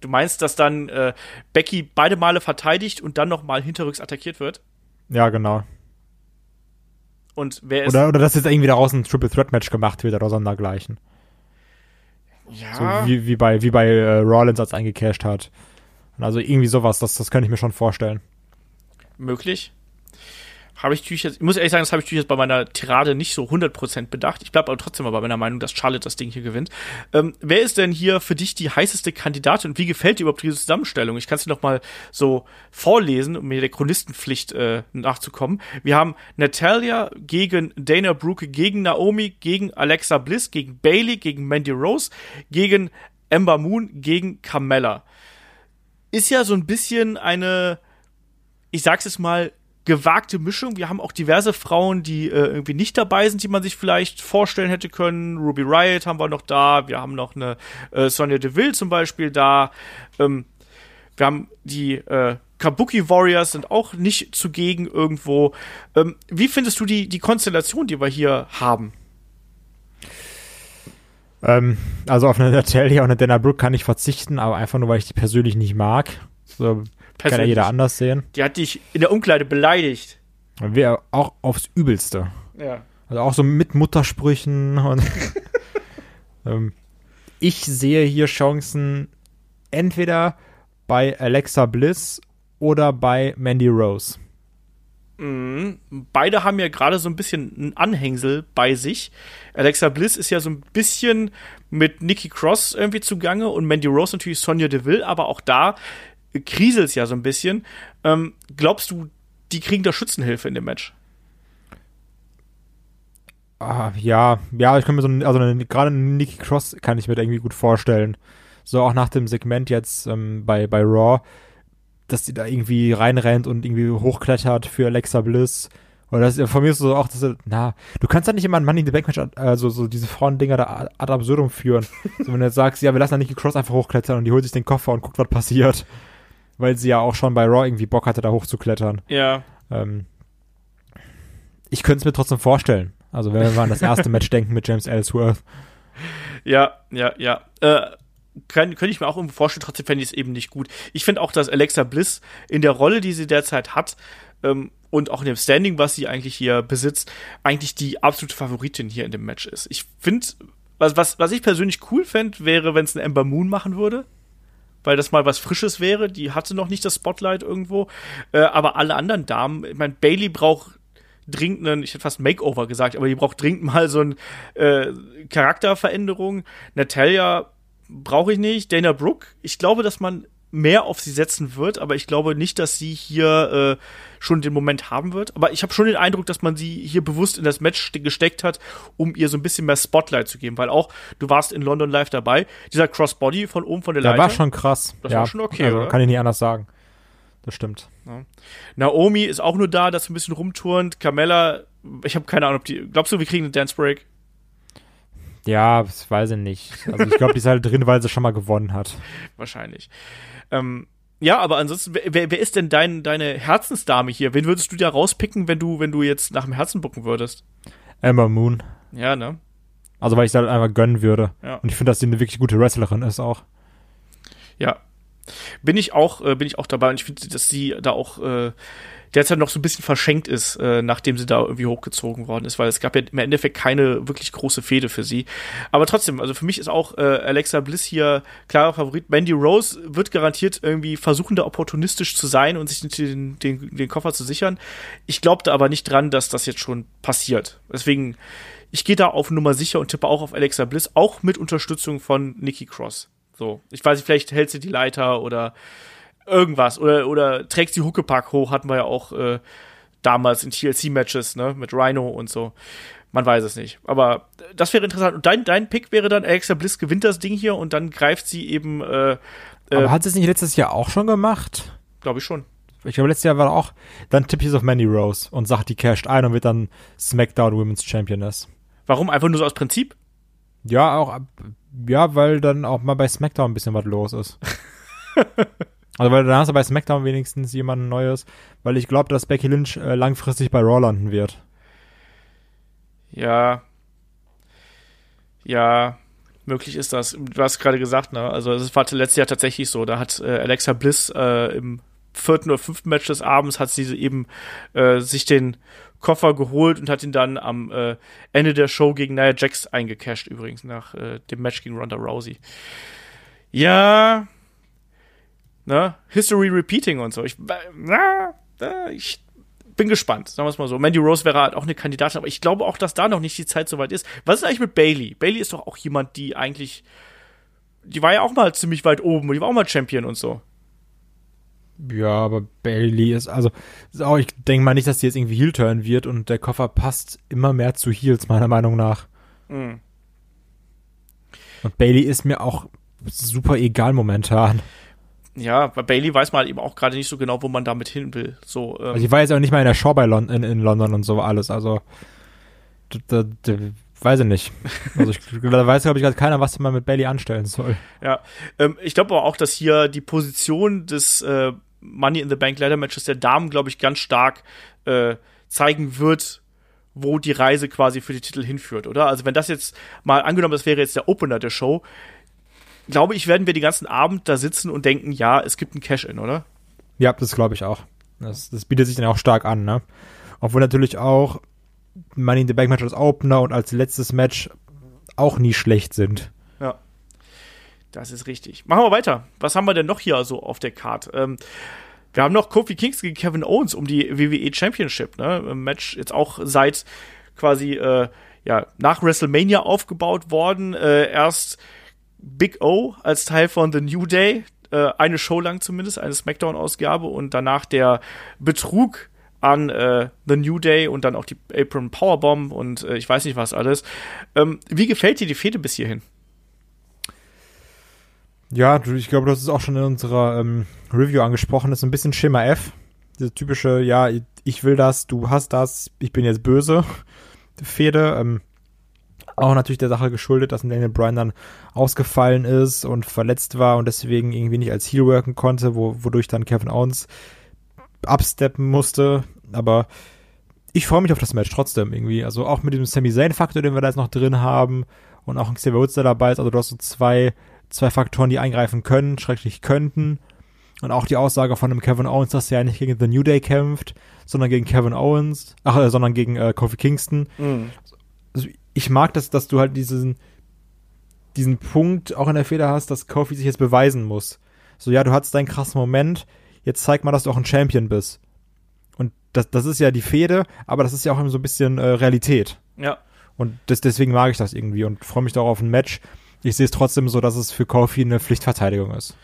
Speaker 2: Du meinst, dass dann äh, Becky beide Male verteidigt und dann nochmal hinterrücks attackiert wird?
Speaker 3: Ja, genau.
Speaker 2: Und wer ist.
Speaker 3: Oder, oder dass jetzt irgendwie daraus ein Triple Threat Match gemacht wird oder sondergleichen.
Speaker 2: ja,
Speaker 3: So wie, wie bei, wie bei äh, Rollins als eingecashed hat. Also irgendwie sowas, das, das könnte ich mir schon vorstellen.
Speaker 2: möglich. Habe ich natürlich jetzt, ich muss ehrlich sagen, das habe ich natürlich jetzt bei meiner Tirade nicht so 100% bedacht. Ich bleibe aber trotzdem mal bei meiner Meinung, dass Charlotte das Ding hier gewinnt. Ähm, wer ist denn hier für dich die heißeste Kandidatin und wie gefällt dir überhaupt diese Zusammenstellung? Ich kann es dir noch mal so vorlesen, um mir der Chronistenpflicht äh, nachzukommen. Wir haben Natalia gegen Dana Brooke, gegen Naomi, gegen Alexa Bliss, gegen Bailey, gegen Mandy Rose, gegen Ember Moon, gegen Carmella. Ist ja so ein bisschen eine, ich sag's jetzt mal, gewagte Mischung. Wir haben auch diverse Frauen, die äh, irgendwie nicht dabei sind, die man sich vielleicht vorstellen hätte können. Ruby Riot haben wir noch da. Wir haben noch eine äh, Sonja Deville zum Beispiel da. Ähm, wir haben die äh, Kabuki Warriors sind auch nicht zugegen irgendwo. Ähm, wie findest du die, die Konstellation, die wir hier haben?
Speaker 3: Ähm, also auf eine <laughs> Natalia und eine Dana Brooke kann ich verzichten, aber einfach nur, weil ich die persönlich nicht mag. So kann ja
Speaker 2: Persönlich.
Speaker 3: jeder anders sehen.
Speaker 2: Die hat dich in der Umkleide beleidigt.
Speaker 3: Wir auch aufs Übelste.
Speaker 2: Ja.
Speaker 3: Also auch so mit Muttersprüchen und <laughs> ähm, ich sehe hier Chancen entweder bei Alexa Bliss oder bei Mandy Rose.
Speaker 2: Mhm. Beide haben ja gerade so ein bisschen ein Anhängsel bei sich. Alexa Bliss ist ja so ein bisschen mit Nikki Cross irgendwie zugange und Mandy Rose natürlich Sonja Deville, aber auch da kriselt es ja so ein bisschen. Ähm, glaubst du, die kriegen da Schützenhilfe in dem Match?
Speaker 3: Ah, ja, ja, ich kann mir so, also gerade Nikki Cross kann ich mir da irgendwie gut vorstellen. So auch nach dem Segment jetzt ähm, bei, bei Raw, dass die da irgendwie reinrennt und irgendwie hochklettert für Alexa Bliss. Oder das ist von mir ist so auch, dass, na, du kannst halt nicht immer ein Money in the Bank Match, also so diese Frauendinger da ad absurdum führen. <laughs> so, wenn du jetzt sagst, ja, wir lassen da Nikki Cross einfach hochklettern und die holt sich den Koffer und guckt, was passiert. Weil sie ja auch schon bei Raw irgendwie Bock hatte, da hochzuklettern.
Speaker 2: Ja.
Speaker 3: Ähm, ich könnte es mir trotzdem vorstellen. Also wenn wir an das erste Match <laughs> denken mit James Ellsworth.
Speaker 2: Ja, ja, ja. Äh, kann, könnte ich mir auch irgendwie vorstellen, trotzdem fände ich es eben nicht gut. Ich finde auch, dass Alexa Bliss in der Rolle, die sie derzeit hat, ähm, und auch in dem Standing, was sie eigentlich hier besitzt, eigentlich die absolute Favoritin hier in dem Match ist. Ich finde, was, was, was ich persönlich cool fände, wäre, wenn es ein Ember Moon machen würde. Weil das mal was Frisches wäre. Die hatte noch nicht das Spotlight irgendwo. Äh, aber alle anderen Damen, ich meine, Bailey braucht dringend einen, ich hätte fast Makeover gesagt, aber die braucht dringend mal so eine äh, Charakterveränderung. Natalia brauche ich nicht. Dana Brooke, ich glaube, dass man mehr auf sie setzen wird, aber ich glaube nicht, dass sie hier äh, schon den Moment haben wird. Aber ich habe schon den Eindruck, dass man sie hier bewusst in das Match ste- gesteckt hat, um ihr so ein bisschen mehr Spotlight zu geben, weil auch du warst in London Live dabei. Dieser Crossbody von oben von der
Speaker 3: Der
Speaker 2: Leiter.
Speaker 3: war schon krass.
Speaker 2: Das
Speaker 3: ja,
Speaker 2: war schon okay,
Speaker 3: also,
Speaker 2: oder?
Speaker 3: Kann ich nicht anders sagen. Das stimmt.
Speaker 2: Naomi ist auch nur da, dass ein bisschen rumturnt. Carmella, ich habe keine Ahnung, ob die. Glaubst du, wir kriegen einen Dance Break?
Speaker 3: Ja, das weiß ich nicht. Also ich glaube, die ist halt drin, weil sie schon mal gewonnen hat. <laughs>
Speaker 2: Wahrscheinlich. Ähm, ja, aber ansonsten, wer, wer ist denn dein, deine Herzensdame hier? Wen würdest du da rauspicken, wenn du, wenn du jetzt nach dem Herzen bucken würdest?
Speaker 3: Emma Moon.
Speaker 2: Ja, ne?
Speaker 3: Also weil ich sie halt einfach gönnen würde.
Speaker 2: Ja.
Speaker 3: Und ich finde, dass sie eine wirklich gute Wrestlerin ist auch.
Speaker 2: Ja. Bin ich auch, äh, bin ich auch dabei und ich finde, dass sie da auch äh, derzeit noch so ein bisschen verschenkt ist, äh, nachdem sie da irgendwie hochgezogen worden ist, weil es gab ja im Endeffekt keine wirklich große Fehde für sie. Aber trotzdem, also für mich ist auch äh, Alexa Bliss hier klarer Favorit. Mandy Rose wird garantiert irgendwie versuchen, da opportunistisch zu sein und sich den, den, den Koffer zu sichern. Ich glaube da aber nicht dran, dass das jetzt schon passiert. Deswegen, ich gehe da auf Nummer sicher und tippe auch auf Alexa Bliss, auch mit Unterstützung von Nikki Cross. So, ich weiß nicht, vielleicht hält sie die Leiter oder irgendwas oder oder trägt sie Huckepack hoch, hatten wir ja auch äh, damals in TLC-Matches, ne, mit Rhino und so. Man weiß es nicht. Aber das wäre interessant. Und dein, dein Pick wäre dann, Alexa Bliss gewinnt das Ding hier und dann greift sie eben, äh,
Speaker 3: Aber
Speaker 2: äh,
Speaker 3: hat sie es nicht letztes Jahr auch schon gemacht?
Speaker 2: glaube ich schon.
Speaker 3: Ich glaube, letztes Jahr war auch, dann tippe ich es auf Mandy Rose und sagt, die casht ein und wird dann SmackDown Women's Championess.
Speaker 2: Warum? Einfach nur so aus Prinzip?
Speaker 3: Ja, auch, ab- ja, weil dann auch mal bei SmackDown ein bisschen was los ist. <laughs> Also weil danach ist bei SmackDown wenigstens jemand Neues, weil ich glaube, dass Becky Lynch äh, langfristig bei Raw landen wird.
Speaker 2: Ja. Ja, möglich ist das. Du hast gerade gesagt, ne? Also es war letztes Jahr tatsächlich so. Da hat äh, Alexa Bliss äh, im vierten oder fünften Match des Abends hat sie eben äh, sich den Koffer geholt und hat ihn dann am äh, Ende der Show gegen Nia Jax eingecashed, übrigens, nach äh, dem Match gegen Ronda Rousey. Ja, ne, History repeating und so. Ich, na, ich bin gespannt, sagen wir es mal so. Mandy Rose wäre halt auch eine Kandidatin, aber ich glaube auch, dass da noch nicht die Zeit soweit ist. Was ist eigentlich mit Bailey? Bailey ist doch auch jemand, die eigentlich, die war ja auch mal ziemlich weit oben, die war auch mal Champion und so.
Speaker 3: Ja, aber Bailey ist, also, ist auch, ich denke mal nicht, dass die jetzt irgendwie Heel-Turn wird und der Koffer passt immer mehr zu Heels, meiner Meinung nach. Mhm. Und Bailey ist mir auch super egal momentan.
Speaker 2: Ja, bei Bailey weiß man halt eben auch gerade nicht so genau, wo man damit hin will. So,
Speaker 3: ähm. also ich war jetzt auch nicht mal in der Show bei Lon in, in London und so alles, also da, da, weiß ich nicht. Also ich, <laughs> da weiß, glaube ich, gerade keiner, was man mit Bailey anstellen soll.
Speaker 2: Ja, ähm, ich glaube aber auch, dass hier die Position des äh, Money in the Bank Ladder Matches der Damen, glaube ich, ganz stark äh, zeigen wird, wo die Reise quasi für die Titel hinführt, oder? Also wenn das jetzt mal angenommen, das wäre jetzt der Opener der Show, glaube ich, werden wir den ganzen Abend da sitzen und denken, ja, es gibt ein Cash-In, oder?
Speaker 3: Ja, das glaube ich auch. Das, das bietet sich dann auch stark an, ne? Obwohl natürlich auch Money in the Bank Match als Opener und als letztes Match auch nie schlecht sind.
Speaker 2: Das ist richtig. Machen wir weiter. Was haben wir denn noch hier so auf der Card? Ähm, wir haben noch Kofi Kings gegen Kevin Owens um die WWE Championship, ne? Match jetzt auch seit quasi äh, ja, nach WrestleMania aufgebaut worden. Äh, erst Big O als Teil von The New Day, äh, eine Show lang zumindest, eine Smackdown-Ausgabe und danach der Betrug an äh, The New Day und dann auch die Apron Powerbomb und äh, ich weiß nicht was alles. Ähm, wie gefällt dir die Fehde bis hierhin?
Speaker 3: Ja, ich glaube, das ist auch schon in unserer ähm, Review angesprochen. Das ist ein bisschen Schema F. Diese typische, ja, ich will das, du hast das, ich bin jetzt böse Fehde. Ähm, auch natürlich der Sache geschuldet, dass Daniel Bryan dann ausgefallen ist und verletzt war und deswegen irgendwie nicht als Heel worken konnte, wo, wodurch dann Kevin Owens absteppen musste. Aber ich freue mich auf das Match trotzdem irgendwie. Also auch mit dem Sami Zayn-Faktor, den wir da jetzt noch drin haben und auch ein Xavier Woods, der dabei ist. Also du hast so zwei, zwei Faktoren, die eingreifen können, schrecklich könnten. Und auch die Aussage von dem Kevin Owens, dass er ja nicht gegen The New Day kämpft, sondern gegen Kevin Owens, ach, äh, sondern gegen äh, Kofi Kingston. Mhm. Also ich mag das, dass du halt diesen, diesen Punkt auch in der Feder hast, dass Kofi sich jetzt beweisen muss. So, ja, du hattest deinen krassen Moment, jetzt zeig mal, dass du auch ein Champion bist. Und das, das ist ja die Fehde, aber das ist ja auch immer so ein bisschen äh, Realität.
Speaker 2: Ja.
Speaker 3: Und das, deswegen mag ich das irgendwie und freue mich darauf auf ein Match. Ich sehe es trotzdem so, dass es für Kofi eine Pflichtverteidigung ist.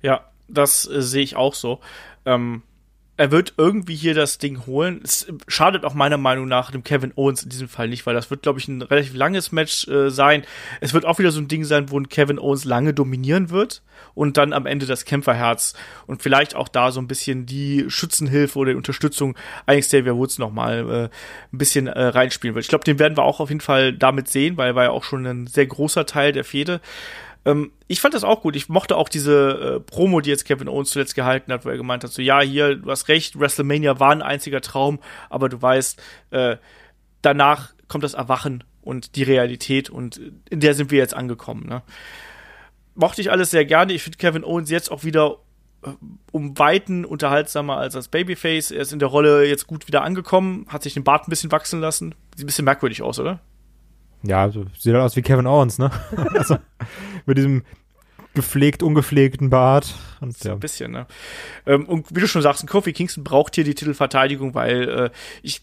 Speaker 2: Ja, das äh, sehe ich auch so. Ähm, er wird irgendwie hier das Ding holen. Es schadet auch meiner Meinung nach dem Kevin Owens in diesem Fall nicht, weil das wird, glaube ich, ein relativ langes Match äh, sein. Es wird auch wieder so ein Ding sein, wo ein Kevin Owens lange dominieren wird und dann am Ende das Kämpferherz und vielleicht auch da so ein bisschen die Schützenhilfe oder die Unterstützung eigentlich Xavier Woods nochmal äh, ein bisschen äh, reinspielen wird. Ich glaube, den werden wir auch auf jeden Fall damit sehen, weil er war ja auch schon ein sehr großer Teil der Fehde. Ähm, ich fand das auch gut. Ich mochte auch diese äh, Promo, die jetzt Kevin Owens zuletzt gehalten hat, wo er gemeint hat, so ja, hier, du hast recht, WrestleMania war ein einziger Traum, aber du weißt, äh, danach kommt das Erwachen und die Realität und in der sind wir jetzt angekommen. Ne? Mochte ich alles sehr gerne. Ich finde Kevin Owens jetzt auch wieder äh, um Weiten unterhaltsamer als als Babyface. Er ist in der Rolle jetzt gut wieder angekommen, hat sich den Bart ein bisschen wachsen lassen. Sieht ein bisschen merkwürdig aus, oder?
Speaker 3: Ja, so, sieht halt aus wie Kevin Owens, ne? <laughs> <laughs> also mit diesem gepflegt, ungepflegten Bart.
Speaker 2: Und, so ja. ein bisschen, ne? Ähm, und wie du schon sagst, Kofi Kingston braucht hier die Titelverteidigung, weil äh, ich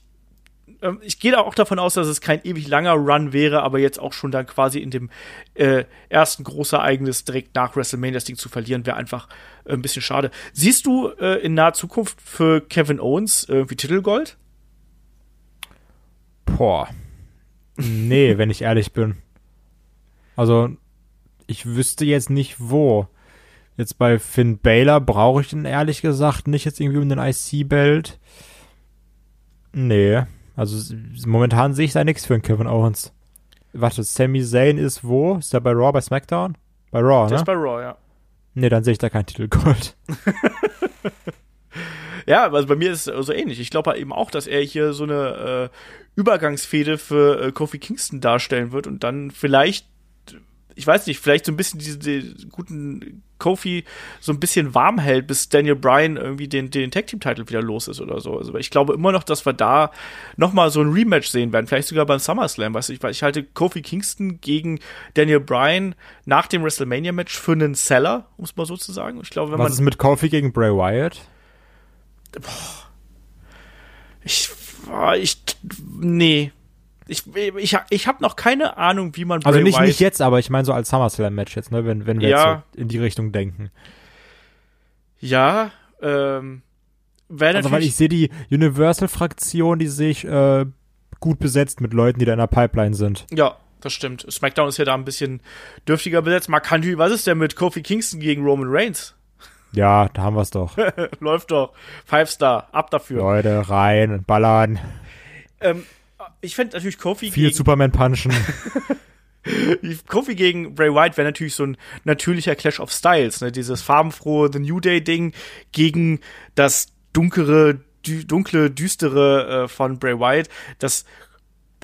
Speaker 2: ähm, ich gehe auch davon aus, dass es kein ewig langer Run wäre, aber jetzt auch schon dann quasi in dem äh, ersten großen Ereignis direkt nach WrestleMania das Ding zu verlieren, wäre einfach äh, ein bisschen schade. Siehst du äh, in naher Zukunft für Kevin Owens irgendwie Titelgold?
Speaker 3: Boah. Nee, wenn ich ehrlich bin. Also, ich wüsste jetzt nicht wo. Jetzt bei Finn Baylor brauche ich den ehrlich gesagt nicht jetzt irgendwie um den IC-Belt. Nee. Also momentan sehe ich da nichts für einen Kevin Owens. Warte, Sami Zayn ist wo? Ist der bei Raw, bei SmackDown? Bei Raw, ne? Der ist
Speaker 2: bei Raw, ja.
Speaker 3: Nee, dann sehe ich da kein Titelgold. <laughs>
Speaker 2: Ja, also bei mir ist es so ähnlich. Ich glaube eben auch, dass er hier so eine äh, Übergangsfehde für äh, Kofi Kingston darstellen wird und dann vielleicht, ich weiß nicht, vielleicht so ein bisschen diese die guten Kofi so ein bisschen warm hält, bis Daniel Bryan irgendwie den, den Tag Team Titel wieder los ist oder so. Also ich glaube immer noch, dass wir da noch mal so ein Rematch sehen werden, vielleicht sogar beim SummerSlam, weißt du, ich, weil ich halte Kofi Kingston gegen Daniel Bryan nach dem WrestleMania Match für einen Seller, um es mal so zu sagen. Ich glaube, wenn
Speaker 3: Was
Speaker 2: man
Speaker 3: ist mit Kofi gegen Bray Wyatt?
Speaker 2: Ich, boah, ich, nee. Ich, ich, ich habe noch keine Ahnung, wie man
Speaker 3: Also
Speaker 2: Bray
Speaker 3: nicht,
Speaker 2: Wyatt-
Speaker 3: nicht jetzt, aber ich meine so als SummerSlam-Match jetzt, ne, wenn, wenn wir
Speaker 2: Ja.
Speaker 3: jetzt so in die Richtung denken.
Speaker 2: Ja, ähm,
Speaker 3: Also weil ich sehe die Universal-Fraktion, die sehe ich äh, gut besetzt mit Leuten, die da in der Pipeline sind.
Speaker 2: ja, das stimmt. SmackDown ist ja da ein bisschen dürftiger besetzt. Mark Country, was ist denn mit Kofi Kingston gegen Roman Reigns?
Speaker 3: Ja, da haben wir es doch. <laughs>
Speaker 2: Läuft doch. Five Star, ab dafür.
Speaker 3: Leute, rein, ballern,
Speaker 2: Ähm, ich fände natürlich Kofi
Speaker 3: viel
Speaker 2: gegen,
Speaker 3: Superman punchen. <laughs>
Speaker 2: Kofi gegen Bray Wyatt wäre natürlich so ein natürlicher Clash of Styles, ne? Dieses farbenfrohe The New Day Ding gegen das dunklere, dü dunkle, düstere äh, von Bray Wyatt. Das,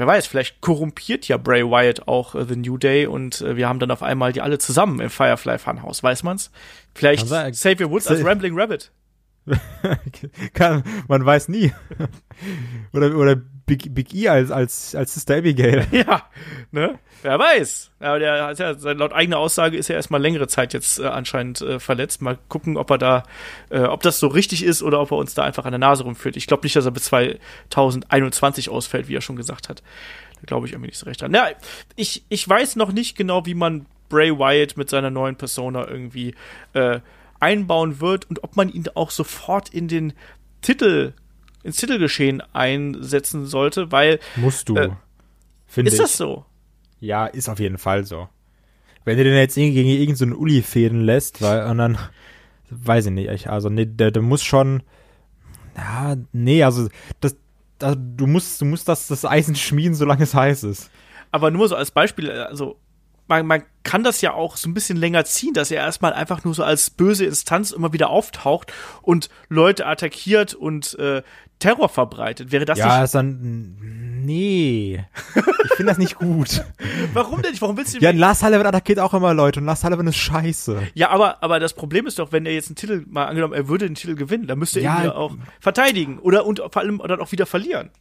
Speaker 2: wer weiß, vielleicht korrumpiert ja Bray Wyatt auch äh, The New Day und äh, wir haben dann auf einmal die alle zusammen im Firefly Funhouse, weiß man's? Vielleicht
Speaker 3: sein.
Speaker 2: Xavier Woods als Rambling Rabbit. <laughs>
Speaker 3: Kann, man weiß nie. <laughs> oder oder Big, Big E als, als, als Sister Abigail. <laughs>
Speaker 2: Ja, ne? Wer weiß. Aber der hat ja, laut eigener Aussage ist er erstmal längere Zeit jetzt äh, anscheinend äh, verletzt. Mal gucken, ob er da, äh, ob das so richtig ist oder ob er uns da einfach an der Nase rumführt. Ich glaube nicht, dass er bis 2021 ausfällt, wie er schon gesagt hat. Da glaube ich irgendwie nicht so recht dran. Ja, ich, ich weiß noch nicht genau, wie man Bray Wyatt mit seiner neuen Persona irgendwie äh, einbauen wird und ob man ihn auch sofort in den Titel, ins Titelgeschehen einsetzen sollte, weil
Speaker 3: Musst du.
Speaker 2: Äh,
Speaker 3: finde
Speaker 2: ist
Speaker 3: ich.
Speaker 2: das so?
Speaker 3: Ja, ist auf jeden Fall so. Wenn du den jetzt gegen irgendeinen so Uli fäden lässt, weil, und dann, weiß ich nicht, ich- also, nee, der, der muss schon, ja, nee, also, das, da, du musst, du musst das, das Eisen schmieden, solange es heiß ist.
Speaker 2: aber nur so als Beispiel, also man, man kann das ja auch so ein bisschen länger ziehen, dass er erstmal einfach nur so als böse Instanz immer wieder auftaucht und Leute attackiert und äh, Terror verbreitet. Wäre das
Speaker 3: ja,
Speaker 2: nicht.
Speaker 3: ist dann, nee. Ich finde das nicht gut. <laughs>
Speaker 2: Warum denn nicht? Warum willst du
Speaker 3: Ja, Lars Sullivan attackiert auch immer Leute und Lars Sullivan ist scheiße.
Speaker 2: Ja, aber, aber das Problem ist doch, wenn er jetzt einen Titel, mal angenommen, er würde den Titel gewinnen, dann müsste er
Speaker 3: Ja,
Speaker 2: ihn ja auch verteidigen. Oder und vor allem dann auch wieder verlieren.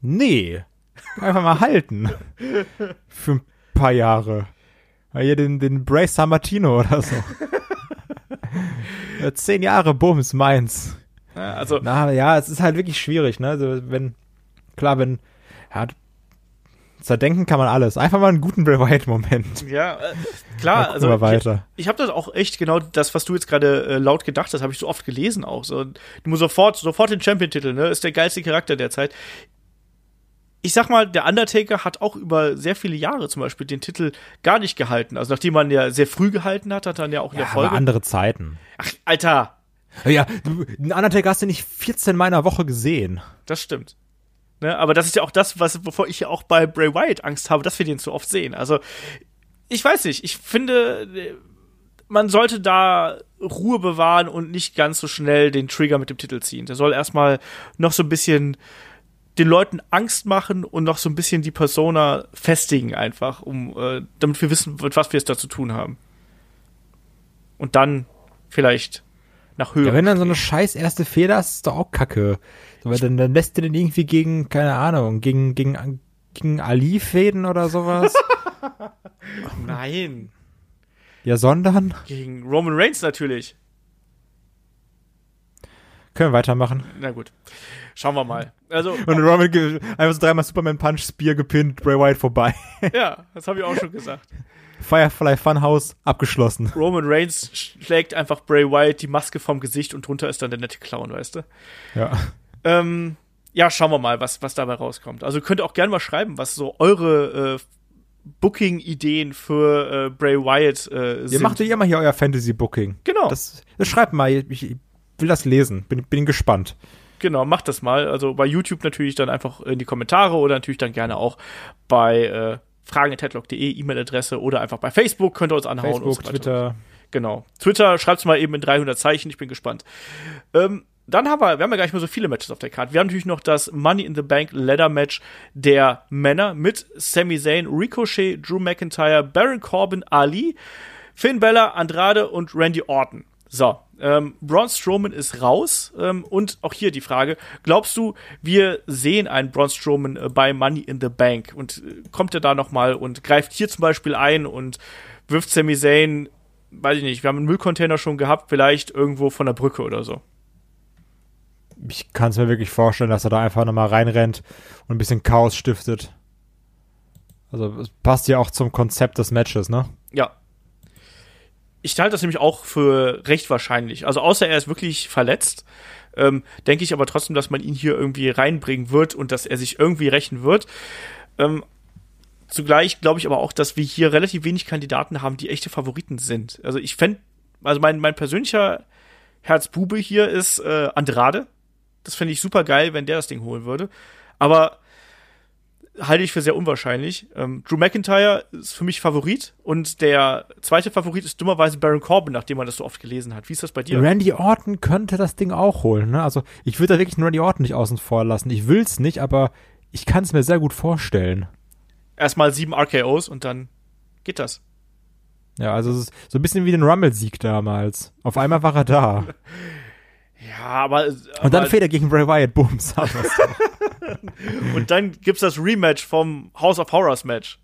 Speaker 3: Nee. Einfach mal halten. Für ein paar Jahre. Weil hier den, den Bray Sammartino oder so. ja, <laughs> zehn Jahre, Bums, meins.
Speaker 2: Ja, also,
Speaker 3: Na ja, es ist halt wirklich schwierig, ne? Also wenn, klar, wenn, ja, zerdenken kann man alles. Einfach mal einen guten Bray Wyatt-Moment.
Speaker 2: ja, äh, klar, also
Speaker 3: weiter.
Speaker 2: ich, ich habe das auch echt genau das, was du jetzt gerade äh, laut gedacht hast, habe ich so oft gelesen auch. So, du musst sofort, sofort den Champion-Titel, ne? Ist der geilste Charakter derzeit. Ich sag mal, der Undertaker hat auch über sehr viele Jahre zum Beispiel den Titel gar nicht gehalten. Also nachdem man ja sehr früh gehalten hat, hat er dann ja auch in
Speaker 3: Ja,
Speaker 2: der
Speaker 3: aber
Speaker 2: Folge.
Speaker 3: andere Zeiten.
Speaker 2: Ach, Alter,
Speaker 3: Ja, einen Undertaker hast du nicht 14 Mal in einer Woche gesehen.
Speaker 2: das stimmt. Ne? Aber das ist ja auch das, was, wovor ich ja auch bei Bray Wyatt Angst habe, dass wir den zu oft sehen. Also, ich weiß nicht, ich finde, man sollte da Ruhe bewahren und nicht ganz so schnell den Trigger mit dem Titel ziehen. Der soll erstmal noch so ein bisschen den Leuten Angst machen und noch so ein bisschen die Persona festigen einfach, um äh, damit wir wissen, mit was wir es da zu tun haben. Und dann vielleicht nach Höhe.
Speaker 3: Ja, wenn dann so eine scheiß erste Fehler ist, ist doch auch kacke. So, weil dann, dann lässt du den irgendwie gegen, keine Ahnung, gegen, gegen, gegen Ali fäden oder sowas. <laughs>
Speaker 2: Nein.
Speaker 3: ja, sondern.
Speaker 2: Gegen Roman Reigns natürlich.
Speaker 3: Können wir weitermachen.
Speaker 2: Na gut. Schauen wir mal. Also,
Speaker 3: Und Roman einfach so dreimal Superman Punch, Spear gepinnt, Bray Wyatt vorbei.
Speaker 2: ja, das habe ich auch schon gesagt.
Speaker 3: Firefly Funhouse abgeschlossen.
Speaker 2: Roman Reigns schlägt einfach Bray Wyatt die Maske vom Gesicht und drunter ist dann der nette Clown, weißt du?
Speaker 3: Ja.
Speaker 2: Ähm, ja, schauen wir mal, was, was dabei rauskommt. Also könnt ihr auch gerne mal schreiben, was so eure äh, Booking-Ideen für äh, Bray Wyatt äh,
Speaker 3: Ihr
Speaker 2: sind.
Speaker 3: macht ja immer hier euer Fantasy-Booking.
Speaker 2: Genau.
Speaker 3: Das, das schreibt mal, ich, ich will das lesen. Bin, bin gespannt.
Speaker 2: Genau, macht das mal. Also bei YouTube natürlich dann einfach in die Kommentare oder natürlich dann gerne auch bei äh, fragen.headlock.de E-Mail-Adresse oder einfach bei Facebook könnt ihr uns anhauen. und
Speaker 3: Facebook,
Speaker 2: so weiter.
Speaker 3: Twitter.
Speaker 2: Genau. Twitter, schreibt's mal eben in 300 Zeichen, ich bin gespannt. Ähm, dann haben wir, wir haben ja gar nicht mehr so viele Matches auf der Karte. Wir haben natürlich noch das Money in the Bank Ladder Match der Männer mit Sami Zayn, Ricochet, Drew McIntyre, Baron Corbin, Ali, Finn Bella, Andrade und Randy Orton. So, ähm, Braun Strowman ist raus ähm, und auch hier die Frage, glaubst du, wir sehen einen Braun Strowman äh, bei Money in the Bank und äh, kommt er da noch mal und greift hier zum Beispiel ein und wirft Sami Zayn, weiß ich nicht, wir haben einen Müllcontainer schon gehabt, vielleicht irgendwo von der Brücke oder so.
Speaker 3: Ich kann es mir wirklich vorstellen, dass er da einfach nochmal reinrennt und ein bisschen Chaos stiftet. Also es passt ja auch zum Konzept des Matches, ne?
Speaker 2: Ja, ich halte das nämlich auch für recht wahrscheinlich. Also außer er ist wirklich verletzt, ähm, denke ich aber trotzdem, dass man ihn hier irgendwie reinbringen wird und dass er sich irgendwie rächen wird. Ähm, zugleich glaube ich aber auch, dass wir hier relativ wenig Kandidaten haben, die echte Favoriten sind. Also ich fände, also mein, mein persönlicher Herzbube hier ist äh, Andrade. Das fände ich super geil, wenn der das Ding holen würde. Aber halte ich für sehr unwahrscheinlich. Ähm, Drew McIntyre ist für mich Favorit und der zweite Favorit ist dummerweise Baron Corbin, nachdem man das so oft gelesen hat. Wie ist das bei dir?
Speaker 3: Randy Orton könnte das Ding auch holen. Ne? Also ich würde da wirklich einen Randy Orton nicht außen vor lassen. Ich will's nicht, aber ich kann es mir sehr gut vorstellen.
Speaker 2: Erstmal sieben RKOs und dann geht das.
Speaker 3: Ja, also es ist so ein bisschen wie den Rumble-Sieg damals. Auf einmal war er da. <laughs>
Speaker 2: ja, aber, aber
Speaker 3: Und dann fehlt er gegen Bray Wyatt, bums. <laughs> <laughs>
Speaker 2: Und dann gibt's das Rematch vom House of Horrors Match.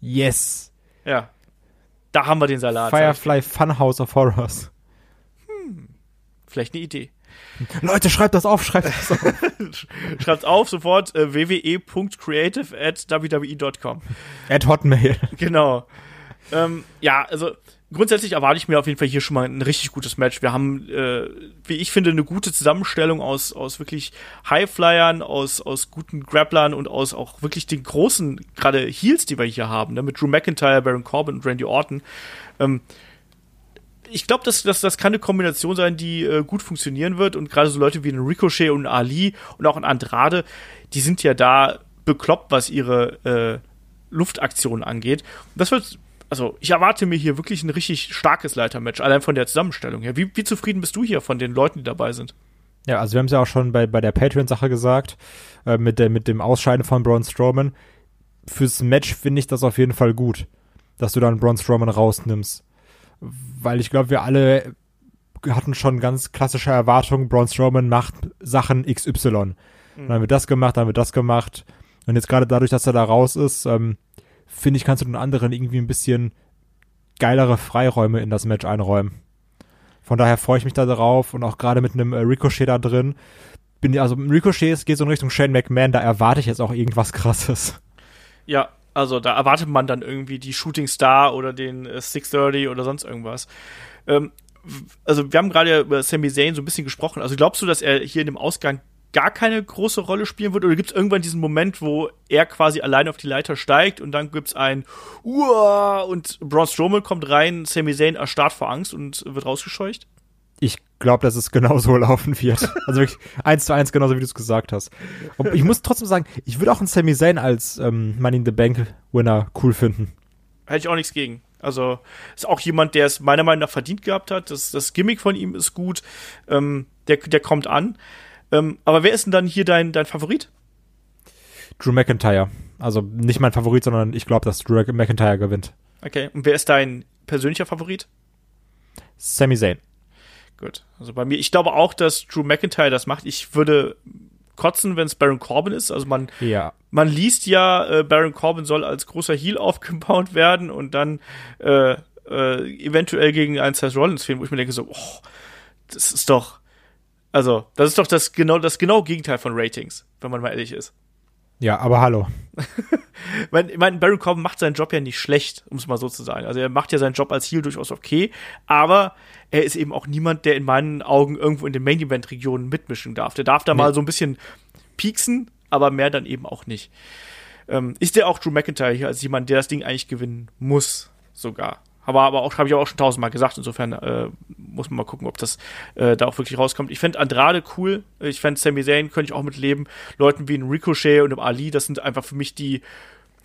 Speaker 3: Yes.
Speaker 2: Ja. Da haben wir den Salat.
Speaker 3: Firefly Fun House of Horrors.
Speaker 2: Hm. Vielleicht eine Idee.
Speaker 3: Leute, schreibt das auf, schreibt das auf. <laughs>
Speaker 2: Schreibt auf sofort äh, wwe.creative at wwe.com.
Speaker 3: At Hotmail.
Speaker 2: Genau. Ähm, ja, also grundsätzlich erwarte ich mir auf jeden Fall hier schon mal ein richtig gutes Match. Wir haben, äh, wie ich finde, eine gute Zusammenstellung aus, aus wirklich Highflyern, aus, aus guten Grapplern und aus auch wirklich den großen, gerade Heels, die wir hier haben, ne, mit Drew McIntyre, Baron Corbin und Randy Orton. Ähm, ich glaube, dass, dass das kann eine Kombination sein, die äh, gut funktionieren wird und gerade so Leute wie ein Ricochet und Ali und auch ein Andrade, die sind ja da bekloppt, was ihre äh, Luftaktionen angeht. Und das wird also ich erwarte mir hier wirklich ein richtig starkes Leitermatch, allein von der Zusammenstellung her. Wie, wie zufrieden bist du hier von den Leuten, die dabei sind?
Speaker 3: Ja, also wir haben es ja auch schon bei, bei der Patreon-Sache gesagt, äh, mit, der, mit dem Ausscheiden von Braun Strowman. Fürs Match finde ich das auf jeden Fall gut, dass du dann Braun Strowman rausnimmst. Weil ich glaube, wir alle hatten schon ganz klassische Erwartungen, Braun Strowman macht Sachen XY. Mhm. Dann haben wir das gemacht, dann haben wir das gemacht. Und jetzt gerade dadurch, dass er da raus ist, ähm, finde ich, kannst du den anderen irgendwie ein bisschen geilere Freiräume in das Match einräumen. Von daher freue ich mich da drauf und auch gerade mit einem äh, Ricochet da drin. Bin, also Ricochet geht so in Richtung Shane McMahon, da erwarte ich jetzt auch irgendwas krasses.
Speaker 2: Ja, also da erwartet man dann irgendwie die Shooting Star oder den äh, 630 oder sonst irgendwas. Ähm, also wir haben gerade über Sami Zayn so ein bisschen gesprochen. Also glaubst du, dass er hier in dem Ausgang gar keine große Rolle spielen wird? Oder gibt es irgendwann diesen Moment, wo er quasi allein auf die Leiter steigt und dann gibt es ein Uah und Braun Strowman kommt rein, Sami Zayn erstarrt vor Angst und wird rausgescheucht?
Speaker 3: Ich glaube, dass es genau so <laughs> laufen wird. Also wirklich eins zu eins genauso, wie du es gesagt hast. Und ich muss trotzdem sagen, ich würde auch einen Sami Zayn als ähm, Money in the Bank Winner cool finden.
Speaker 2: Hätte ich auch nichts gegen. Also ist auch jemand, der es meiner Meinung nach verdient gehabt hat. Das, das Gimmick von ihm ist gut. Ähm, der, der kommt an. Ähm, aber wer ist denn dann hier dein, dein Favorit?
Speaker 3: Drew McIntyre. Also nicht mein Favorit, sondern ich glaube, dass Drew McIntyre gewinnt.
Speaker 2: Okay. Und wer ist dein persönlicher Favorit?
Speaker 3: Sami Zayn.
Speaker 2: Gut. Also bei mir, ich glaube auch, dass Drew McIntyre das macht. Ich würde kotzen, wenn es Baron Corbin ist. Also man,
Speaker 3: ja.
Speaker 2: man liest ja, äh, Baron Corbin soll als großer Heel <laughs> aufgebaut werden und dann äh, äh, eventuell gegen einen Seth Rollins fehlen, wo ich mir denke so, oh, das ist doch, also, das ist doch das genau, das genau Gegenteil von Ratings, wenn man mal ehrlich ist.
Speaker 3: Ja, aber hallo. <laughs>
Speaker 2: ich meine, Baron Corbin macht seinen Job ja nicht schlecht, um es mal so zu sagen. Also er macht ja seinen Job als Heel durchaus okay, aber er ist eben auch niemand, der in meinen Augen irgendwo in den Main Event Regionen mitmischen darf. Der darf da nee. mal so ein bisschen pieksen, aber mehr dann eben auch nicht. Ähm, ich sehe auch Drew McIntyre hier als jemand, der das Ding eigentlich gewinnen muss, sogar. Aber, aber auch, habe ich auch schon tausendmal gesagt. Insofern äh, muss man mal gucken, ob das äh, da auch wirklich rauskommt. Ich fände Andrade cool. Ich fände Sami Zayn könnte ich auch mitleben. Leuten wie ein Ricochet und ein Ali, das sind einfach für mich die